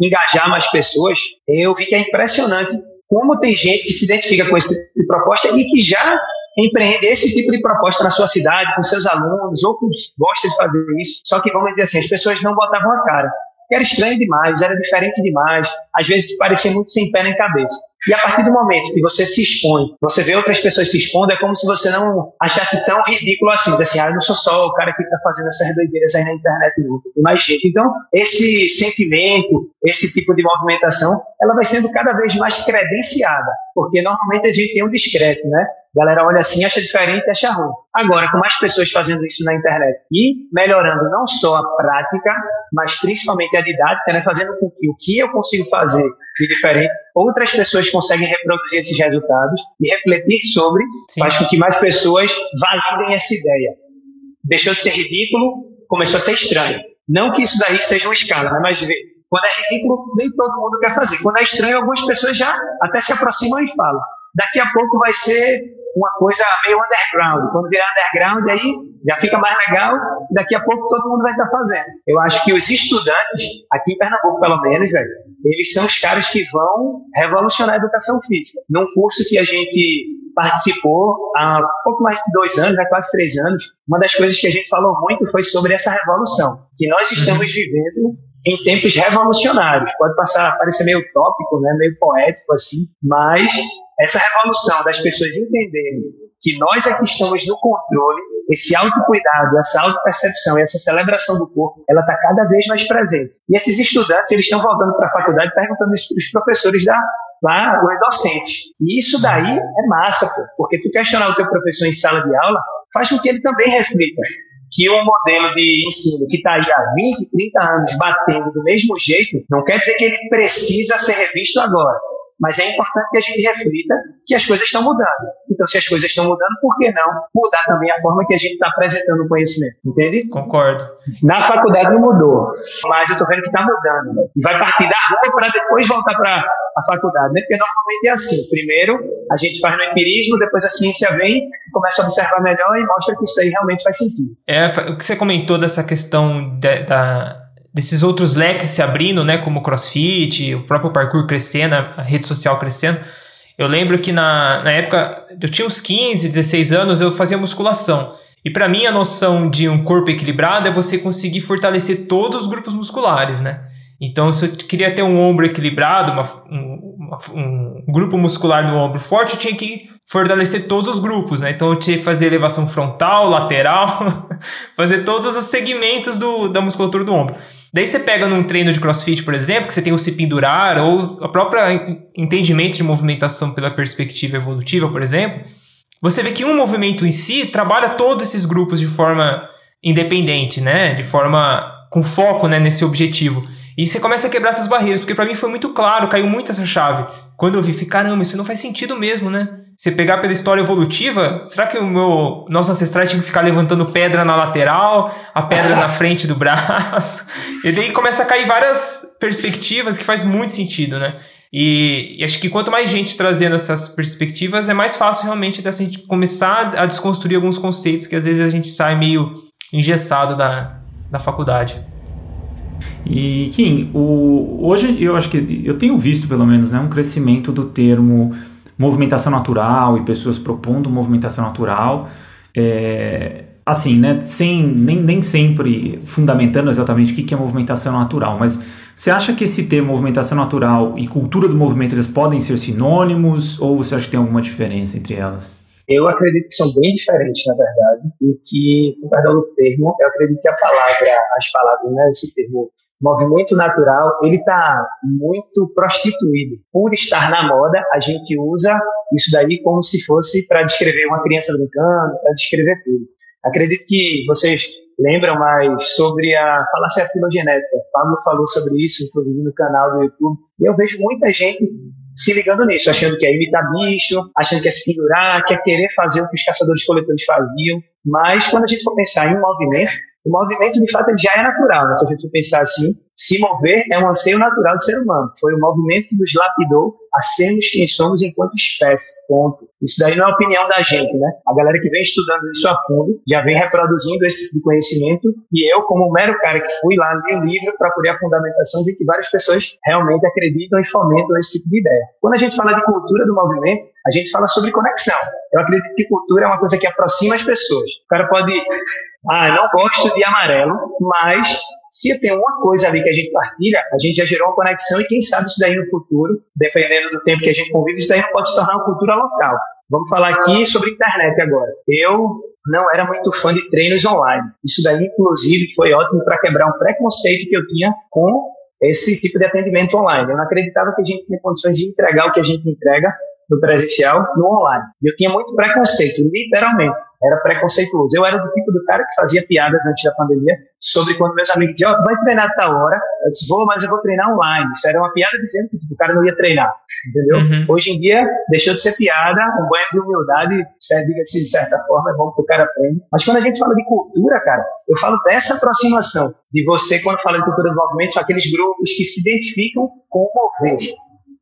engajar mais pessoas, eu vi que é impressionante como tem gente que se identifica com esse tipo de proposta e que já empreende esse tipo de proposta na sua cidade, com seus alunos, ou que gosta de fazer isso. Só que, vamos dizer assim, as pessoas não botavam a cara era estranho demais, era diferente demais, às vezes parecia muito sem pé nem cabeça. E a partir do momento que você se expõe, você vê outras pessoas se expondo, é como se você não achasse tão ridículo assim, assim, ah, eu não sou só o cara que está fazendo essas doideiras aí na internet, não, tem mais gente. Então, esse sentimento, esse tipo de movimentação, ela vai sendo cada vez mais credenciada, porque normalmente a gente tem um discreto, né? A galera olha assim, acha diferente acha ruim. Agora, com mais pessoas fazendo isso na internet e melhorando não só a prática, mas principalmente a didática, né, fazendo com que o que eu consigo fazer de diferente, outras pessoas conseguem reproduzir esses resultados e refletir sobre, Sim. faz com que mais pessoas validem essa ideia. Deixou de ser ridículo, começou a ser estranho. Não que isso daí seja uma escala, né, mas Quando é ridículo, nem todo mundo quer fazer. Quando é estranho, algumas pessoas já até se aproximam e falam. Daqui a pouco vai ser uma coisa meio underground. Quando virar underground, aí já fica mais legal e daqui a pouco todo mundo vai estar fazendo. Eu acho que os estudantes, aqui em Pernambuco pelo menos, velho, eles são os caras que vão revolucionar a educação física. Num curso que a gente participou há pouco mais de dois anos, há quase três anos, uma das coisas que a gente falou muito foi sobre essa revolução, que nós estamos uhum. vivendo em tempos revolucionários. Pode passar, parecer meio utópico, né, meio poético assim, mas essa revolução das pessoas entenderem que nós é que estamos no controle, esse autocuidado, essa autopercepção e essa celebração do corpo, ela está cada vez mais presente. E esses estudantes, eles estão voltando para a faculdade perguntando isso para os professores da, lá, os docentes. E isso daí é massa, pô, porque tu questionar o teu professor em sala de aula faz com que ele também reflita que um modelo de ensino que está aí há 20, 30 anos batendo do mesmo jeito, não quer dizer que ele precisa ser revisto agora. Mas é importante que a gente reflita que as coisas estão mudando. Então, se as coisas estão mudando, por que não mudar também a forma que a gente está apresentando o conhecimento? Entende? Concordo. Na faculdade não mudou, mas eu estou vendo que está mudando. Né? E vai partir da rua para depois voltar para a faculdade, né? Porque normalmente é assim. Primeiro a gente faz no empirismo, depois a ciência vem, começa a observar melhor e mostra que isso aí realmente faz sentido. É, o que você comentou dessa questão de, da desses outros leques se abrindo, né, como o CrossFit, o próprio parkour crescendo, a rede social crescendo. Eu lembro que na, na época, eu tinha uns 15, 16 anos, eu fazia musculação. E para mim a noção de um corpo equilibrado é você conseguir fortalecer todos os grupos musculares, né? Então, se eu queria ter um ombro equilibrado, uma, um, um, grupo muscular no ombro forte, eu tinha que fortalecer todos os grupos, né? Então, eu tinha que fazer elevação frontal, lateral, fazer todos os segmentos do, da musculatura do ombro. Daí você pega num treino de crossfit, por exemplo, que você tem o se pendurar, ou a própria entendimento de movimentação pela perspectiva evolutiva, por exemplo, você vê que um movimento em si trabalha todos esses grupos de forma independente, né? De forma com foco né, nesse objetivo. E você começa a quebrar essas barreiras, porque para mim foi muito claro, caiu muito essa chave. Quando eu vi, fiquei, caramba, isso não faz sentido mesmo, né? Você pegar pela história evolutiva, será que o meu nosso ancestral tinha que ficar levantando pedra na lateral, a pedra na frente do braço? E daí começa a cair várias perspectivas que faz muito sentido, né? E, e, acho que quanto mais gente trazendo essas perspectivas, é mais fácil realmente da gente começar a desconstruir alguns conceitos que às vezes a gente sai meio engessado da, da faculdade. E Kim, o, hoje eu acho que eu tenho visto pelo menos né, um crescimento do termo movimentação natural e pessoas propondo movimentação natural. É, assim, né, sem, nem, nem sempre fundamentando exatamente o que é movimentação natural, mas você acha que esse termo movimentação natural e cultura do movimento eles podem ser sinônimos ou você acha que tem alguma diferença entre elas? Eu acredito que são bem diferentes, na verdade, e que, com perdão do termo, eu acredito que a palavra, as palavras, né, esse termo movimento natural, ele está muito prostituído. Por estar na moda, a gente usa isso daí como se fosse para descrever uma criança brincando, para descrever tudo. Acredito que vocês lembram mais sobre a falácia filogenética. Pablo falou sobre isso, inclusive no canal do YouTube. E eu vejo muita gente se ligando nisso, achando que é imitar bicho, achando que é se pendurar, que é querer fazer o que os caçadores-coletores faziam. Mas quando a gente for pensar em um movimento, o movimento de fato já é natural. Né? Se a gente pensar assim, se mover é um anseio natural do ser humano. Foi o movimento que nos lapidou a sermos quem somos enquanto espécie. Ponto. Isso daí não é opinião da gente, né? A galera que vem estudando isso a fundo já vem reproduzindo esse tipo de conhecimento e eu, como um mero cara que fui lá, li o livro, procurei a fundamentação de que várias pessoas realmente acreditam e fomentam esse tipo de ideia. Quando a gente fala de cultura do movimento, a gente fala sobre conexão. Eu acredito que cultura é uma coisa que aproxima as pessoas. O cara pode, ah, não gosto de amarelo, mas se tem uma coisa ali que a gente partilha, a gente já gerou uma conexão e quem sabe isso daí no futuro, dependendo do tempo que a gente convive, isso daí pode se tornar uma cultura local. Vamos falar aqui sobre internet agora. Eu não era muito fã de treinos online. Isso daí, inclusive, foi ótimo para quebrar um preconceito que eu tinha com esse tipo de atendimento online. Eu não acreditava que a gente tinha condições de entregar o que a gente entrega do presencial no online. Eu tinha muito preconceito, literalmente. Era preconceituoso. Eu era do tipo do cara que fazia piadas antes da pandemia sobre quando meus amigos diziam, ó, oh, tu vai treinar a tal hora. Eu disse, vou, mas eu vou treinar online. Isso era uma piada dizendo que tipo, o cara não ia treinar. Entendeu? Uhum. Hoje em dia, deixou de ser piada, um banho de humildade, diga-se de certa forma, é bom que o cara aprenda. Mas quando a gente fala de cultura, cara, eu falo dessa aproximação de você, quando fala de cultura do movimento, são aqueles grupos que se identificam com o mover.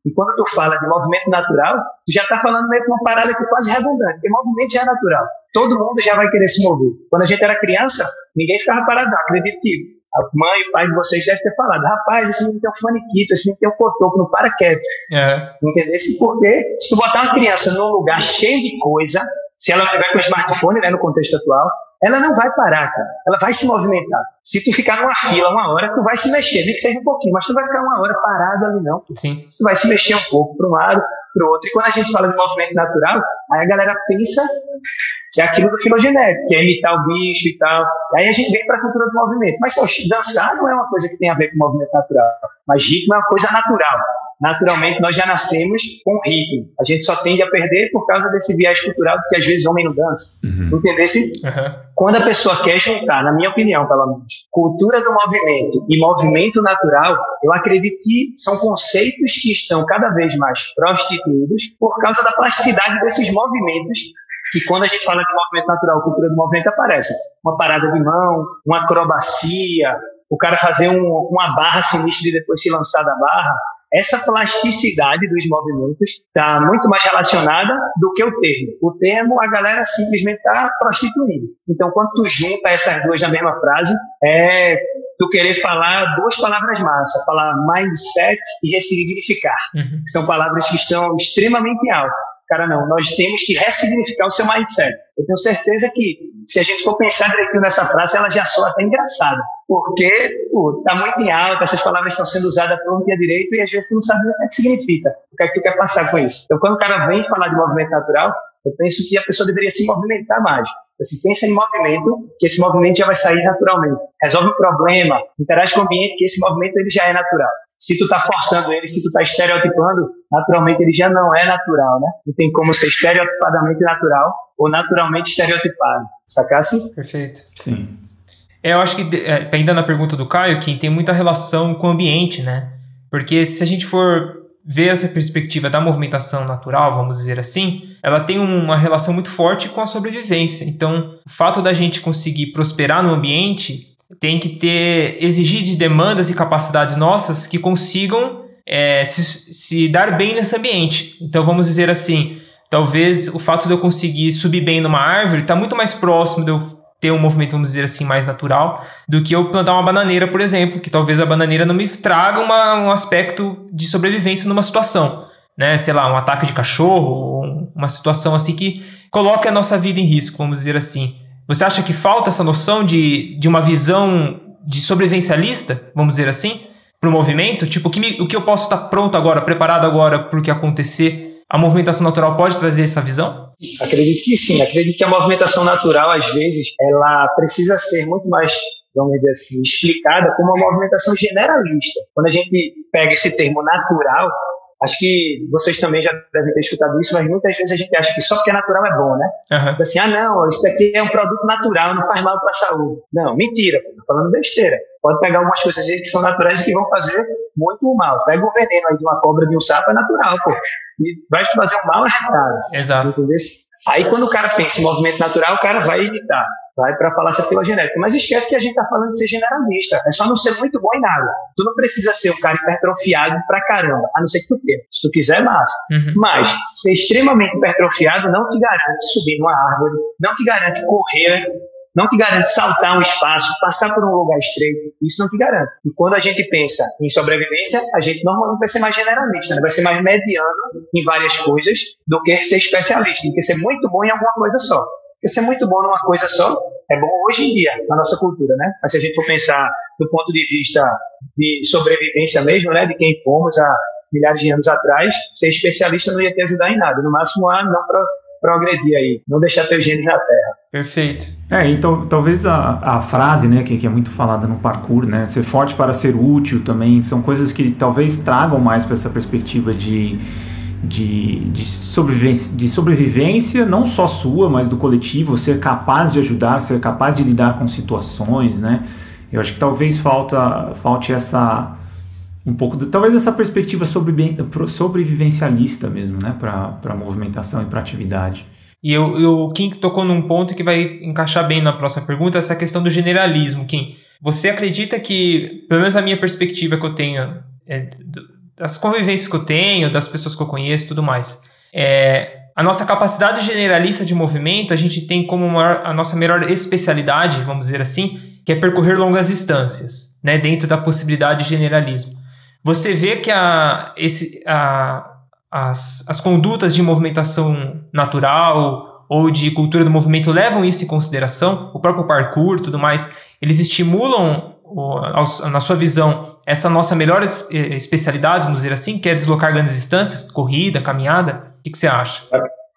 E quando tu fala de movimento natural, tu já está falando meio que uma parada que é quase redundante, porque movimento já é natural. Todo mundo já vai querer se mover. Quando a gente era criança, ninguém ficava parado. Acredito que a mãe e o pai de vocês devem ter falado, rapaz, esse menino tem um faniquito, esse menino tem um cotoco, não para quieto. É. Entendeu? Porque se tu botar uma criança num lugar cheio de coisa, se ela tiver com o smartphone, né, no contexto atual, ela não vai parar, cara. Ela vai se movimentar. Se tu ficar numa fila uma hora, tu vai se mexer, nem que seja um pouquinho, mas tu vai ficar uma hora parado ali, não. Sim. Tu vai se mexer um pouco para um lado, para o outro. E quando a gente fala de movimento natural, aí a galera pensa que é aquilo do filogenético, que é imitar o bicho e tal. Aí a gente vem para a cultura do movimento. Mas só, dançar não é uma coisa que tem a ver com movimento natural. Mas ritmo é uma coisa natural naturalmente nós já nascemos com ritmo. A gente só tende a perder por causa desse viés cultural que às vezes homem não dança. Uhum. Entendesse? Uhum. Quando a pessoa quer juntar, na minha opinião, pelo menos, cultura do movimento e movimento natural, eu acredito que são conceitos que estão cada vez mais prostituídos por causa da plasticidade desses movimentos que quando a gente fala de movimento natural, cultura do movimento aparece. Uma parada de mão, uma acrobacia, o cara fazer um, uma barra sinistra e depois se lançar da barra essa plasticidade dos movimentos está muito mais relacionada do que o termo. O termo, a galera simplesmente está prostituindo. Então, quando tu junta essas duas na mesma frase, é tu querer falar duas palavras massas, falar mindset e ressignificar. Uhum. São palavras que estão extremamente altas. Cara, não, nós temos que ressignificar o seu mindset. Eu tenho certeza que, se a gente for pensar direitinho nessa frase, ela já soa até engraçada. Porque está muito em alta, essas palavras estão sendo usadas por um dia direito e às vezes tu não sabe o que, é que significa, o que é que tu quer passar com isso. Então, quando o cara vem falar de movimento natural, eu penso que a pessoa deveria se movimentar mais. Assim, pensa em movimento, que esse movimento já vai sair naturalmente. Resolve o problema, interage com o ambiente, que esse movimento ele já é natural se tu tá forçando ele, se tu tá estereotipando, naturalmente ele já não é natural, né? Não tem como ser estereotipadamente natural ou naturalmente estereotipado. Sacasse? Perfeito. Sim. É, eu acho que, é, ainda na pergunta do Caio, que tem muita relação com o ambiente, né? Porque se a gente for ver essa perspectiva da movimentação natural, vamos dizer assim, ela tem uma relação muito forte com a sobrevivência. Então, o fato da gente conseguir prosperar no ambiente tem que ter exigir de demandas e capacidades nossas que consigam é, se, se dar bem nesse ambiente. Então vamos dizer assim, talvez o fato de eu conseguir subir bem numa árvore está muito mais próximo de eu ter um movimento, vamos dizer assim, mais natural, do que eu plantar uma bananeira, por exemplo, que talvez a bananeira não me traga uma, um aspecto de sobrevivência numa situação, né? Sei lá, um ataque de cachorro, uma situação assim que coloque a nossa vida em risco, vamos dizer assim. Você acha que falta essa noção de, de uma visão de sobrevivencialista, vamos dizer assim, para o movimento? Tipo, o que, me, o que eu posso estar pronto agora, preparado agora para o que acontecer? A movimentação natural pode trazer essa visão? Acredito que sim. Acredito que a movimentação natural, às vezes, ela precisa ser muito mais vamos dizer assim, explicada como uma movimentação generalista. Quando a gente pega esse termo natural, Acho que vocês também já devem ter escutado isso, mas muitas vezes a gente acha que só porque é natural é bom, né? Uhum. Assim, ah, não, isso aqui é um produto natural, não faz mal para a saúde. Não, mentira, tô falando besteira. Pode pegar algumas coisas que são naturais e que vão fazer muito mal. Pega o veneno aí de uma cobra, de um sapo, é natural, pô. E vai te fazer um mal arretado. Exato. Entendeu? Aí quando o cara pensa em movimento natural, o cara vai evitar vai para a falácia filogenética. Mas esquece que a gente está falando de ser generalista. É só não ser muito bom em nada. Tu não precisa ser um cara hipertrofiado pra caramba, a não ser que tu queira. Se tu quiser, é massa. Uhum. Mas ser extremamente hipertrofiado não te garante subir numa árvore, não te garante correr, não te garante saltar um espaço, passar por um lugar estreito. Isso não te garante. E quando a gente pensa em sobrevivência, a gente normalmente vai ser mais generalista, né? vai ser mais mediano em várias coisas do que ser especialista, do que ser muito bom em alguma coisa só. Porque ser muito bom numa coisa só é bom hoje em dia, na nossa cultura, né? Mas se a gente for pensar do ponto de vista de sobrevivência mesmo, né? De quem fomos há milhares de anos atrás, ser especialista não ia te ajudar em nada. No máximo, a não progredir aí, não deixar teu genes na terra. Perfeito. É, então talvez a, a frase, né, que, que é muito falada no parkour, né, ser forte para ser útil também, são coisas que talvez tragam mais para essa perspectiva de de, de, sobrevivência, de sobrevivência, não só sua, mas do coletivo, ser capaz de ajudar, ser capaz de lidar com situações, né? Eu acho que talvez falta, falte essa um pouco, de, talvez essa perspectiva sobre, sobrevivencialista mesmo, né, para movimentação e para atividade. E eu, eu, o Kim tocou num ponto que vai encaixar bem na próxima pergunta, essa questão do generalismo, Kim. Você acredita que, pelo menos a minha perspectiva que eu tenho, é, das convivências que eu tenho, das pessoas que eu conheço tudo mais, é, a nossa capacidade generalista de movimento, a gente tem como maior, a nossa melhor especialidade, vamos dizer assim, que é percorrer longas distâncias, né, dentro da possibilidade de generalismo. Você vê que a, esse, a, as, as condutas de movimentação natural ou de cultura do movimento levam isso em consideração, o próprio parkour tudo mais, eles estimulam, na sua visão, essa nossa melhor especialidade, vamos dizer assim, que é deslocar grandes distâncias, corrida, caminhada? O que, que você acha?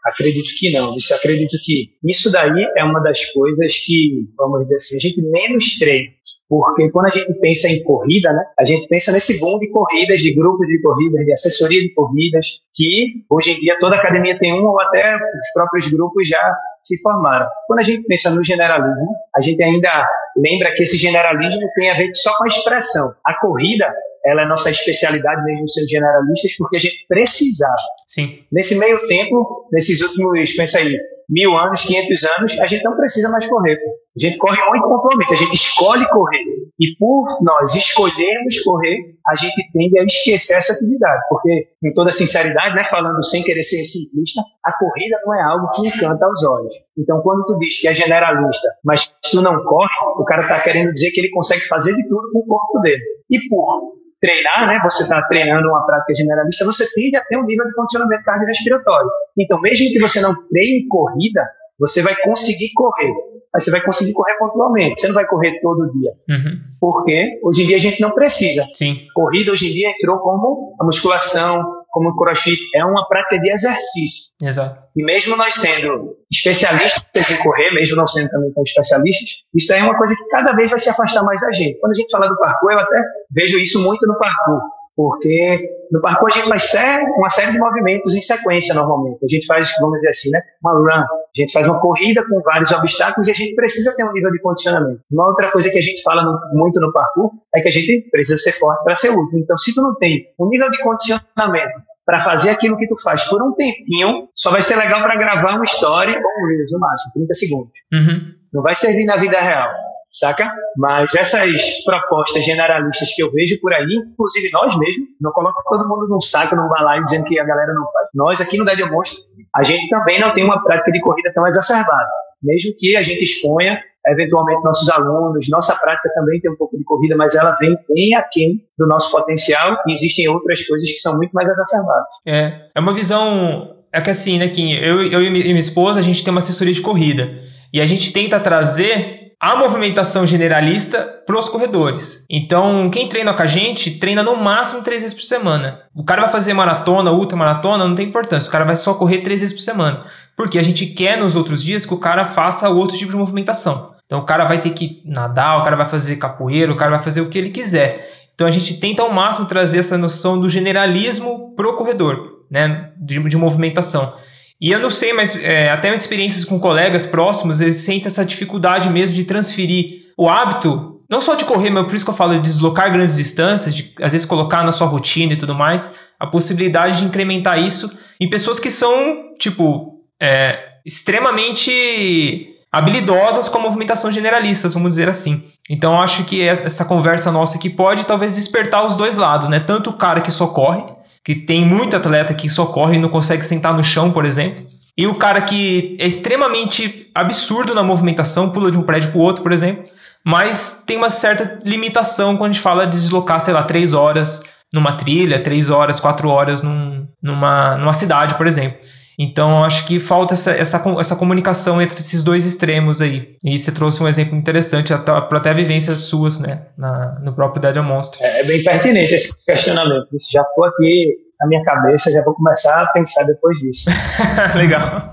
Acredito que não. Isso acredito que isso daí é uma das coisas que, vamos dizer assim, a gente menos treina. Porque quando a gente pensa em corrida, né, a gente pensa nesse boom de corridas, de grupos de corridas, de assessoria de corridas, que hoje em dia toda academia tem um ou até os próprios grupos já se formaram. Quando a gente pensa no generalismo, a gente ainda lembra que esse generalismo tem a ver só com a expressão. A corrida ela é nossa especialidade mesmo sendo generalistas, porque a gente precisava. Sim. Nesse meio tempo, nesses últimos, pensa aí, mil anos, quinhentos anos, a gente não precisa mais correr. A gente corre muito pontualmente, a gente escolhe correr. E por nós escolhermos correr, a gente tende a esquecer essa atividade. Porque, em toda sinceridade, né, falando sem querer ser simplista, a corrida não é algo que encanta aos olhos. Então, quando tu diz que é generalista, mas tu não corre, o cara está querendo dizer que ele consegue fazer de tudo com o corpo dele. E por treinar, né, você está treinando uma prática generalista, você tende a ter um nível de condicionamento cardiorrespiratório. Então, mesmo que você não treine corrida, você vai conseguir correr. Mas você vai conseguir correr pontualmente. Você não vai correr todo dia. Uhum. Porque hoje em dia a gente não precisa. Sim. Corrida hoje em dia entrou como a musculação, como o crossfit, é uma prática de exercício. Exato. E mesmo nós sendo especialistas em correr, mesmo não sendo também tão especialistas, isso é uma coisa que cada vez vai se afastar mais da gente. Quando a gente fala do parkour, eu até vejo isso muito no parkour. Porque no parkour a gente faz uma série de movimentos em sequência normalmente. A gente faz, vamos dizer assim, né, uma run. A gente faz uma corrida com vários obstáculos e a gente precisa ter um nível de condicionamento. Uma outra coisa que a gente fala no, muito no parkour é que a gente precisa ser forte para ser útil. Então, se tu não tem um nível de condicionamento para fazer aquilo que tu faz por um tempinho, só vai ser legal para gravar uma história com um Reels no máximo, 30 segundos. Uhum. Não vai servir na vida real saca? Mas essas propostas generalistas que eu vejo por aí, inclusive nós mesmos, não coloco todo mundo num saco, num balaio, dizendo que a galera não faz. Nós aqui no Dead Monstro, a gente também não tem uma prática de corrida tão exacerbada. Mesmo que a gente exponha, eventualmente, nossos alunos, nossa prática também tem um pouco de corrida, mas ela vem bem aquém do nosso potencial e existem outras coisas que são muito mais exacerbadas. É, é uma visão... É que assim, né, Kim, eu, eu e minha esposa, a gente tem uma assessoria de corrida. E a gente tenta trazer a movimentação generalista para os corredores. Então, quem treina com a gente treina no máximo três vezes por semana. O cara vai fazer maratona, ultramaratona, não tem importância. O cara vai só correr três vezes por semana. Porque a gente quer nos outros dias que o cara faça outro tipo de movimentação. Então, o cara vai ter que nadar, o cara vai fazer capoeira, o cara vai fazer o que ele quiser. Então, a gente tenta ao máximo trazer essa noção do generalismo pro corredor, né, de, de movimentação. E eu não sei, mas é, até experiências com colegas próximos, eles sentem essa dificuldade mesmo de transferir o hábito, não só de correr, mas por isso que eu falo de deslocar grandes distâncias, de às vezes colocar na sua rotina e tudo mais, a possibilidade de incrementar isso em pessoas que são, tipo, é, extremamente habilidosas com a movimentação generalistas, vamos dizer assim. Então acho que essa conversa nossa aqui pode talvez despertar os dois lados, né? Tanto o cara que socorre, que tem muito atleta que socorre e não consegue sentar no chão, por exemplo. E o cara que é extremamente absurdo na movimentação, pula de um prédio para o outro, por exemplo, mas tem uma certa limitação quando a gente fala de deslocar, sei lá, três horas numa trilha, três horas, quatro horas num, numa, numa cidade, por exemplo. Então, acho que falta essa, essa, essa comunicação entre esses dois extremos aí. E você trouxe um exemplo interessante para até vivências suas, né, na, no próprio Dead Monster. É, é bem pertinente esse questionamento. Isso já ficou aqui na minha cabeça, já vou começar a pensar depois disso. Legal.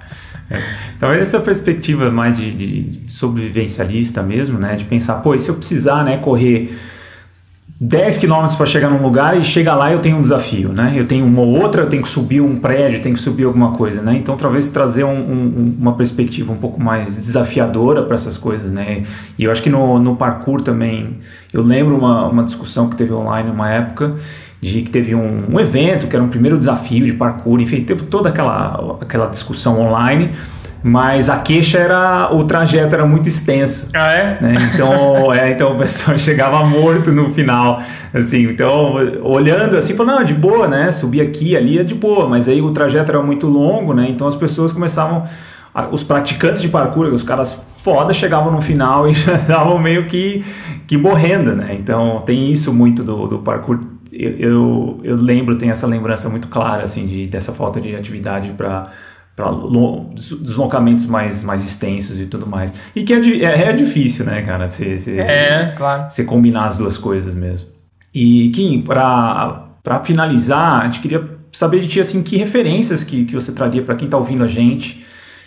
É, talvez essa perspectiva mais de, de, sobrevivencialista mesmo, né, de pensar, pô, e se eu precisar, né, correr 10 quilômetros para chegar num lugar e chega lá eu tenho um desafio, né? Eu tenho uma outra, eu tenho que subir um prédio, tenho que subir alguma coisa, né? Então talvez trazer um, um, uma perspectiva um pouco mais desafiadora para essas coisas, né? E eu acho que no, no parkour também, eu lembro uma, uma discussão que teve online uma época de que teve um, um evento que era um primeiro desafio de parkour, enfim, teve toda aquela, aquela discussão online mas a queixa era o trajeto era muito extenso. Ah, é? Né? Então, é, então o pessoal chegava morto no final, assim, então olhando assim, falando, não, de boa, né? Subir aqui, ali é de boa, mas aí o trajeto era muito longo, né? Então as pessoas começavam os praticantes de parkour, os caras foda chegavam no final e já estavam meio que, que morrendo, né? Então tem isso muito do, do parkour. Eu, eu, eu lembro, tenho essa lembrança muito clara, assim, de, dessa falta de atividade para para deslocamentos mais, mais extensos e tudo mais. E que é, é, é difícil, né, cara? Você, você, é, claro. Você combinar as duas coisas mesmo. E, Kim, para finalizar, a gente queria saber de ti, assim, que referências que, que você traria para quem está ouvindo a gente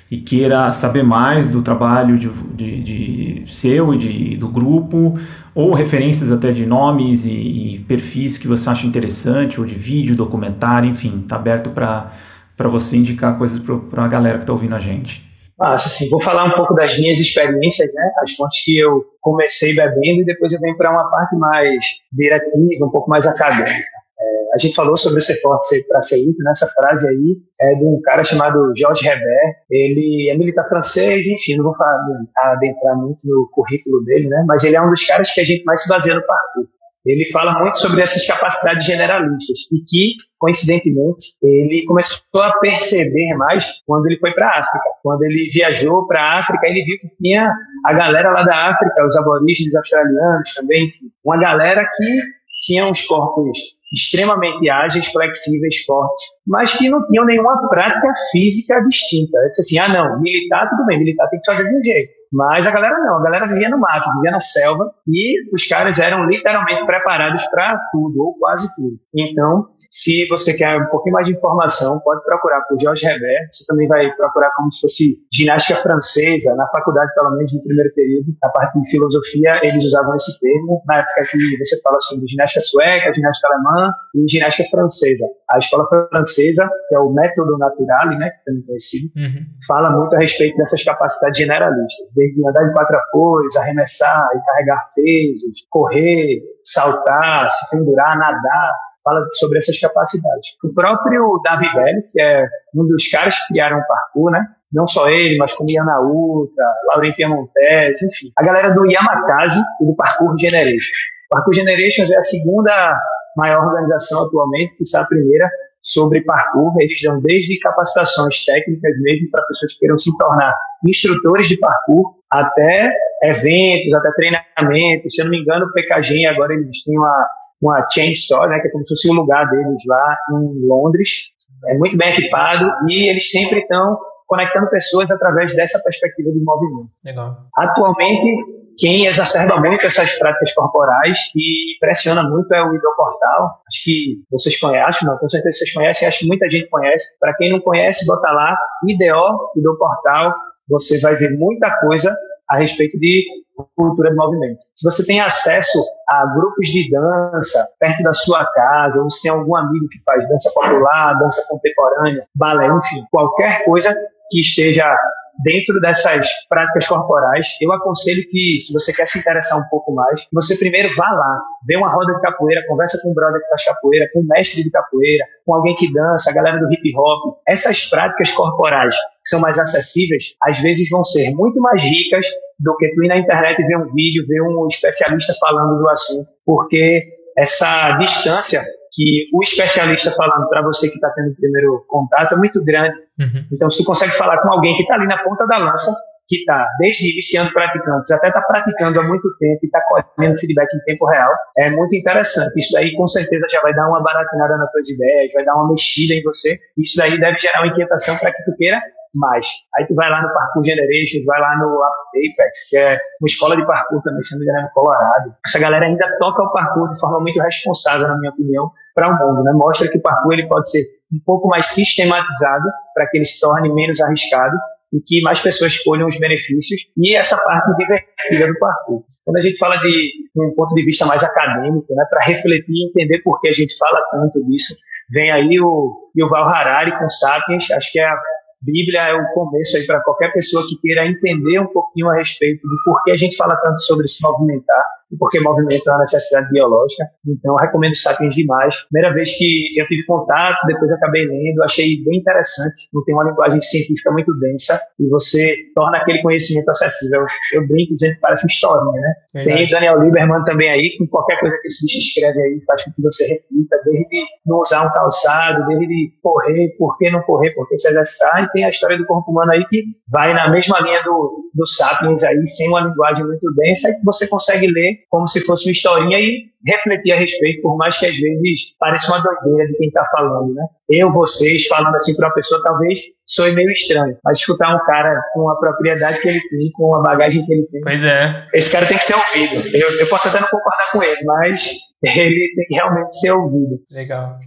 e queira saber mais do trabalho de, de, de seu e de, do grupo, ou referências até de nomes e, e perfis que você acha interessante, ou de vídeo, documentário, enfim, está aberto para para você indicar coisas para a galera que está ouvindo a gente. Ah, assim, vou falar um pouco das minhas experiências, né? As fontes que eu comecei bebendo e depois eu venho para uma parte mais diretiva, um pouco mais acadêmica. É, a gente falou sobre ser forte para ser limpo, nessa frase aí é de um cara chamado Georges Herbert. Ele é militar francês, enfim, não vou falar, adentrar muito no currículo dele, né? Mas ele é um dos caras que a gente mais se baseia no parkour ele fala muito sobre essas capacidades generalistas e que, coincidentemente, ele começou a perceber mais quando ele foi para a África. Quando ele viajou para a África, ele viu que tinha a galera lá da África, os aborígenes australianos também, uma galera que tinha uns corpos extremamente ágeis, flexíveis, fortes, mas que não tinham nenhuma prática física distinta. Ele disse assim, ah não, militar tudo bem, militar tem que fazer de um jeito mas a galera não, a galera vivia no mato, vivia na selva e os caras eram literalmente preparados para tudo, ou quase tudo. Então, se você quer um pouquinho mais de informação, pode procurar por Jorge Herbert. Você também vai procurar como se fosse ginástica francesa, na faculdade, pelo menos no primeiro período, na parte de filosofia, eles usavam esse termo. Na época que você fala assim de ginástica sueca, ginástica alemã e ginástica francesa. A escola francesa, que é o método natural, né, que também é conhecido, uhum. fala muito a respeito dessas capacidades generalistas desde andar de quatro apoios, arremessar e carregar pesos, correr, saltar, se pendurar, nadar, fala sobre essas capacidades. O próprio Davi Velho, que é um dos caras que criaram o parkour, né? Não só ele, mas como Iana Ultra, Laurentia Montes, enfim. A galera do Yamakasi e do Parkour Generations. O Parkour Generations é a segunda maior organização atualmente, que está a primeira sobre parkour. Eles dão desde capacitações técnicas mesmo para pessoas que queiram se tornar instrutores de parkour, até eventos, até treinamentos. Se eu não me engano, o PKG agora eles têm uma, uma chain store, né, que é como se fosse um lugar deles lá em Londres. É muito bem equipado e eles sempre estão conectando pessoas através dessa perspectiva de movimento. Legal. Atualmente, quem exacerba muito essas práticas corporais e pressiona muito é o Idoportal. Acho que vocês conhecem, não, com certeza vocês conhecem, acho que muita gente conhece. Para quem não conhece, bota lá IDO, Idoportal, você vai ver muita coisa a respeito de cultura de movimento. Se você tem acesso a grupos de dança perto da sua casa, ou se tem algum amigo que faz dança popular, dança contemporânea, balé, enfim, qualquer coisa que esteja dentro dessas práticas corporais, eu aconselho que, se você quer se interessar um pouco mais, você primeiro vá lá, vê uma roda de capoeira, conversa com um brother que faz capoeira, com um mestre de capoeira, com alguém que dança, a galera do hip hop. Essas práticas corporais que são mais acessíveis, às vezes vão ser muito mais ricas do que tu ir na internet ver um vídeo, ver um especialista falando do assunto, porque essa distância que o especialista falando para você que está tendo o primeiro contato é muito grande. Uhum. Então, se tu consegue falar com alguém que está ali na ponta da lança, que está desde iniciando praticantes até está praticando há muito tempo e está colhendo feedback em tempo real, é muito interessante. Isso daí com certeza já vai dar uma baratinada nas tuas ideias, vai dar uma mexida em você. Isso daí deve gerar uma inquietação para que tu queira mais. Aí tu vai lá no Parkour Generations, vai lá no Apex, que é uma escola de parkour também, se não me engano, é no Colorado. Essa galera ainda toca o parkour de forma muito responsável, na minha opinião, para o mundo, né? Mostra que o parkour ele pode ser um pouco mais sistematizado para que ele se torne menos arriscado e que mais pessoas colham os benefícios e essa parte divertida do parkour. Quando a gente fala de um ponto de vista mais acadêmico, né, para refletir e entender por que a gente fala tanto disso, vem aí o Yuval Harari com Sapiens, acho que é a Bíblia é o começo aí para qualquer pessoa que queira entender um pouquinho a respeito do porquê a gente fala tanto sobre se movimentar porque movimento é uma necessidade biológica. Então, recomendo Sapiens demais. Primeira vez que eu tive contato, depois acabei lendo, achei bem interessante. Não tem uma linguagem científica muito densa e você torna aquele conhecimento acessível. Eu brinco dizendo que parece uma historinha, né? Verdade. Tem Daniel Lieberman também aí, com qualquer coisa que esse bicho escreve aí, faz com que você reflita, desde não usar um calçado, desde correr, por que não correr, por que se exercitar. E tem a história do corpo humano aí que vai na mesma linha do, do Sapiens aí, sem uma linguagem muito densa, e que você consegue ler como se fosse uma historinha e refletir a respeito, por mais que às vezes pareça uma doideira de quem está falando, né? Eu, vocês, falando assim para uma pessoa, talvez soe meio estranho, mas escutar um cara com a propriedade que ele tem, com a bagagem que ele tem. Pois é. Esse cara tem que ser ouvido. Eu, eu posso até não concordar com ele, mas ele tem que realmente ser ouvido. Legal.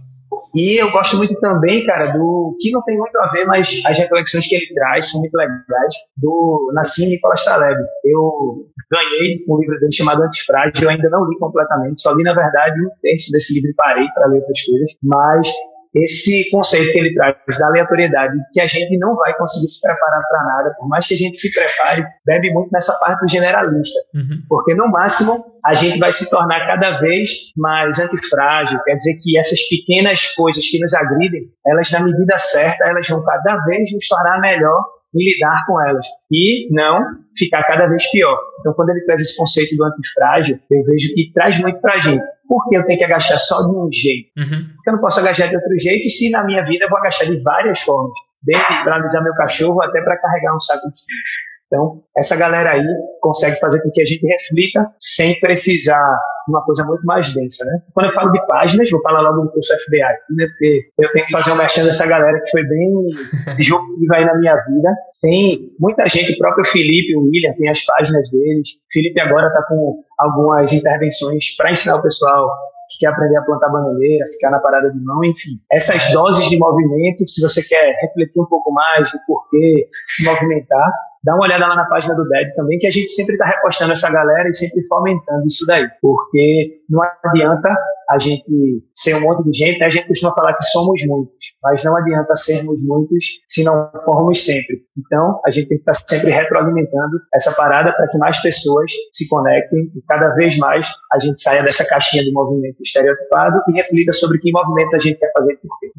E eu gosto muito também, cara, do que não tem muito a ver, mas as reflexões que ele traz são muito legais, do Nassim Nicolas Taleb. Eu ganhei um livro dele chamado Antifrágil, eu ainda não li completamente, só li, na verdade, um terço desse livro e parei para ler outras coisas, mas esse conceito que ele traz da aleatoriedade, que a gente não vai conseguir se preparar para nada, por mais que a gente se prepare, bebe muito nessa parte do generalista, uhum. porque no máximo a gente vai se tornar cada vez mais antifrágil, quer dizer que essas pequenas coisas que nos agridem, elas na medida certa, elas vão cada vez nos tornar melhor em lidar com elas e não ficar cada vez pior. Então, quando ele traz esse conceito do antifrágil, eu vejo que traz muito para a gente. Por que eu tenho que agachar só de um jeito? Uhum. Porque eu não posso agachar de outro jeito se na minha vida eu vou agachar de várias formas. Desde para alisar meu cachorro até para carregar um saco de cimento. Então, essa galera aí consegue fazer com que a gente reflita sem precisar de uma coisa muito mais densa, né? Quando eu falo de páginas, vou falar logo do curso FBI, né? Porque eu tenho que fazer uma mexendo dessa galera que foi bem disruptiva aí na minha vida. Tem muita gente, o próprio Felipe, o William, tem as páginas deles. O Felipe agora está com algumas intervenções para ensinar o pessoal que quer aprender a plantar bananeira, ficar na parada de mão, enfim. Essas doses de movimento, se você quer refletir um pouco mais do porquê se movimentar, dá uma olhada lá na página do DED também, que a gente sempre está repostando essa galera e sempre fomentando isso daí, porque não adianta a gente ser um monte de gente, né? a gente costuma falar que somos muitos, mas não adianta sermos muitos se não formos sempre. Então, a gente tem que estar sempre retroalimentando essa parada para que mais pessoas se conectem e cada vez mais a gente saia dessa caixinha de movimento estereotipado e reflita sobre que movimentos a gente quer fazer e por quê.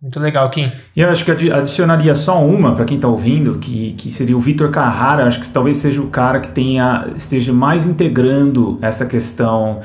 muito legal, Kim. E eu acho que adicionaria só uma para quem está ouvindo, que, que seria o Vitor Carrara, acho que talvez seja o cara que tenha, esteja mais integrando essa questão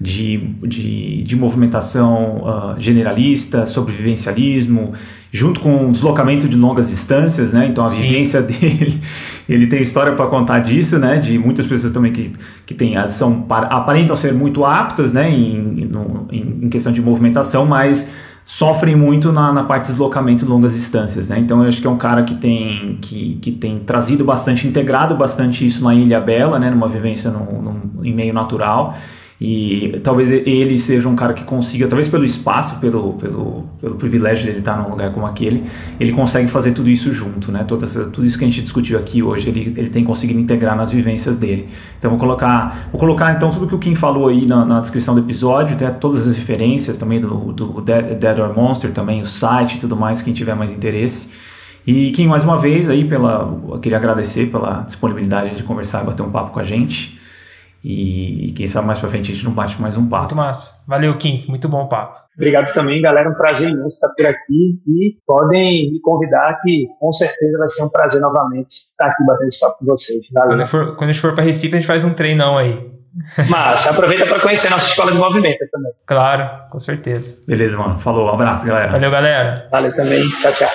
de, de, de movimentação uh, generalista, sobrevivencialismo, junto com o deslocamento de longas distâncias, né? Então a Sim. vivência dele, ele tem história para contar disso, né? De muitas pessoas também que, que tem, são, aparentam ser muito aptas, né? Em, no, em, em questão de movimentação, mas sofrem muito na, na parte de deslocamento de longas distâncias, né? Então eu acho que é um cara que tem, que, que tem trazido bastante, integrado bastante isso na Ilha Bela, né? Numa vivência no, no, em meio natural e talvez ele seja um cara que consiga, talvez pelo espaço, pelo, pelo, pelo privilégio de ele estar num lugar como aquele, ele consegue fazer tudo isso junto, né? Toda essa, tudo isso que a gente discutiu aqui hoje, ele, ele tem conseguido integrar nas vivências dele. Então vou colocar, vou colocar então tudo que o Kim falou aí na, na descrição do episódio, até todas as referências também do, do Dead, Dead or Monster, também o site e tudo mais, quem tiver mais interesse. E Kim, mais uma vez aí, pela, eu queria agradecer pela disponibilidade de conversar e bater um papo com a gente. E, e, quem sabe mais pra frente a gente não bate mais um papo. Muito massa. Valeu, Kim. Muito bom o papo. Obrigado também, galera. Um prazer imenso estar por aqui. E podem me convidar, que com certeza vai ser um prazer novamente estar aqui batendo esse papo com vocês. Valeu. Quando, for, quando a gente for para Recife, a gente faz um treinão aí. Mas aproveita para conhecer nossa escola de movimento também. Claro, com certeza. Beleza, mano. Falou. Um abraço, galera. Valeu, galera. Valeu também. Tchau, tchau.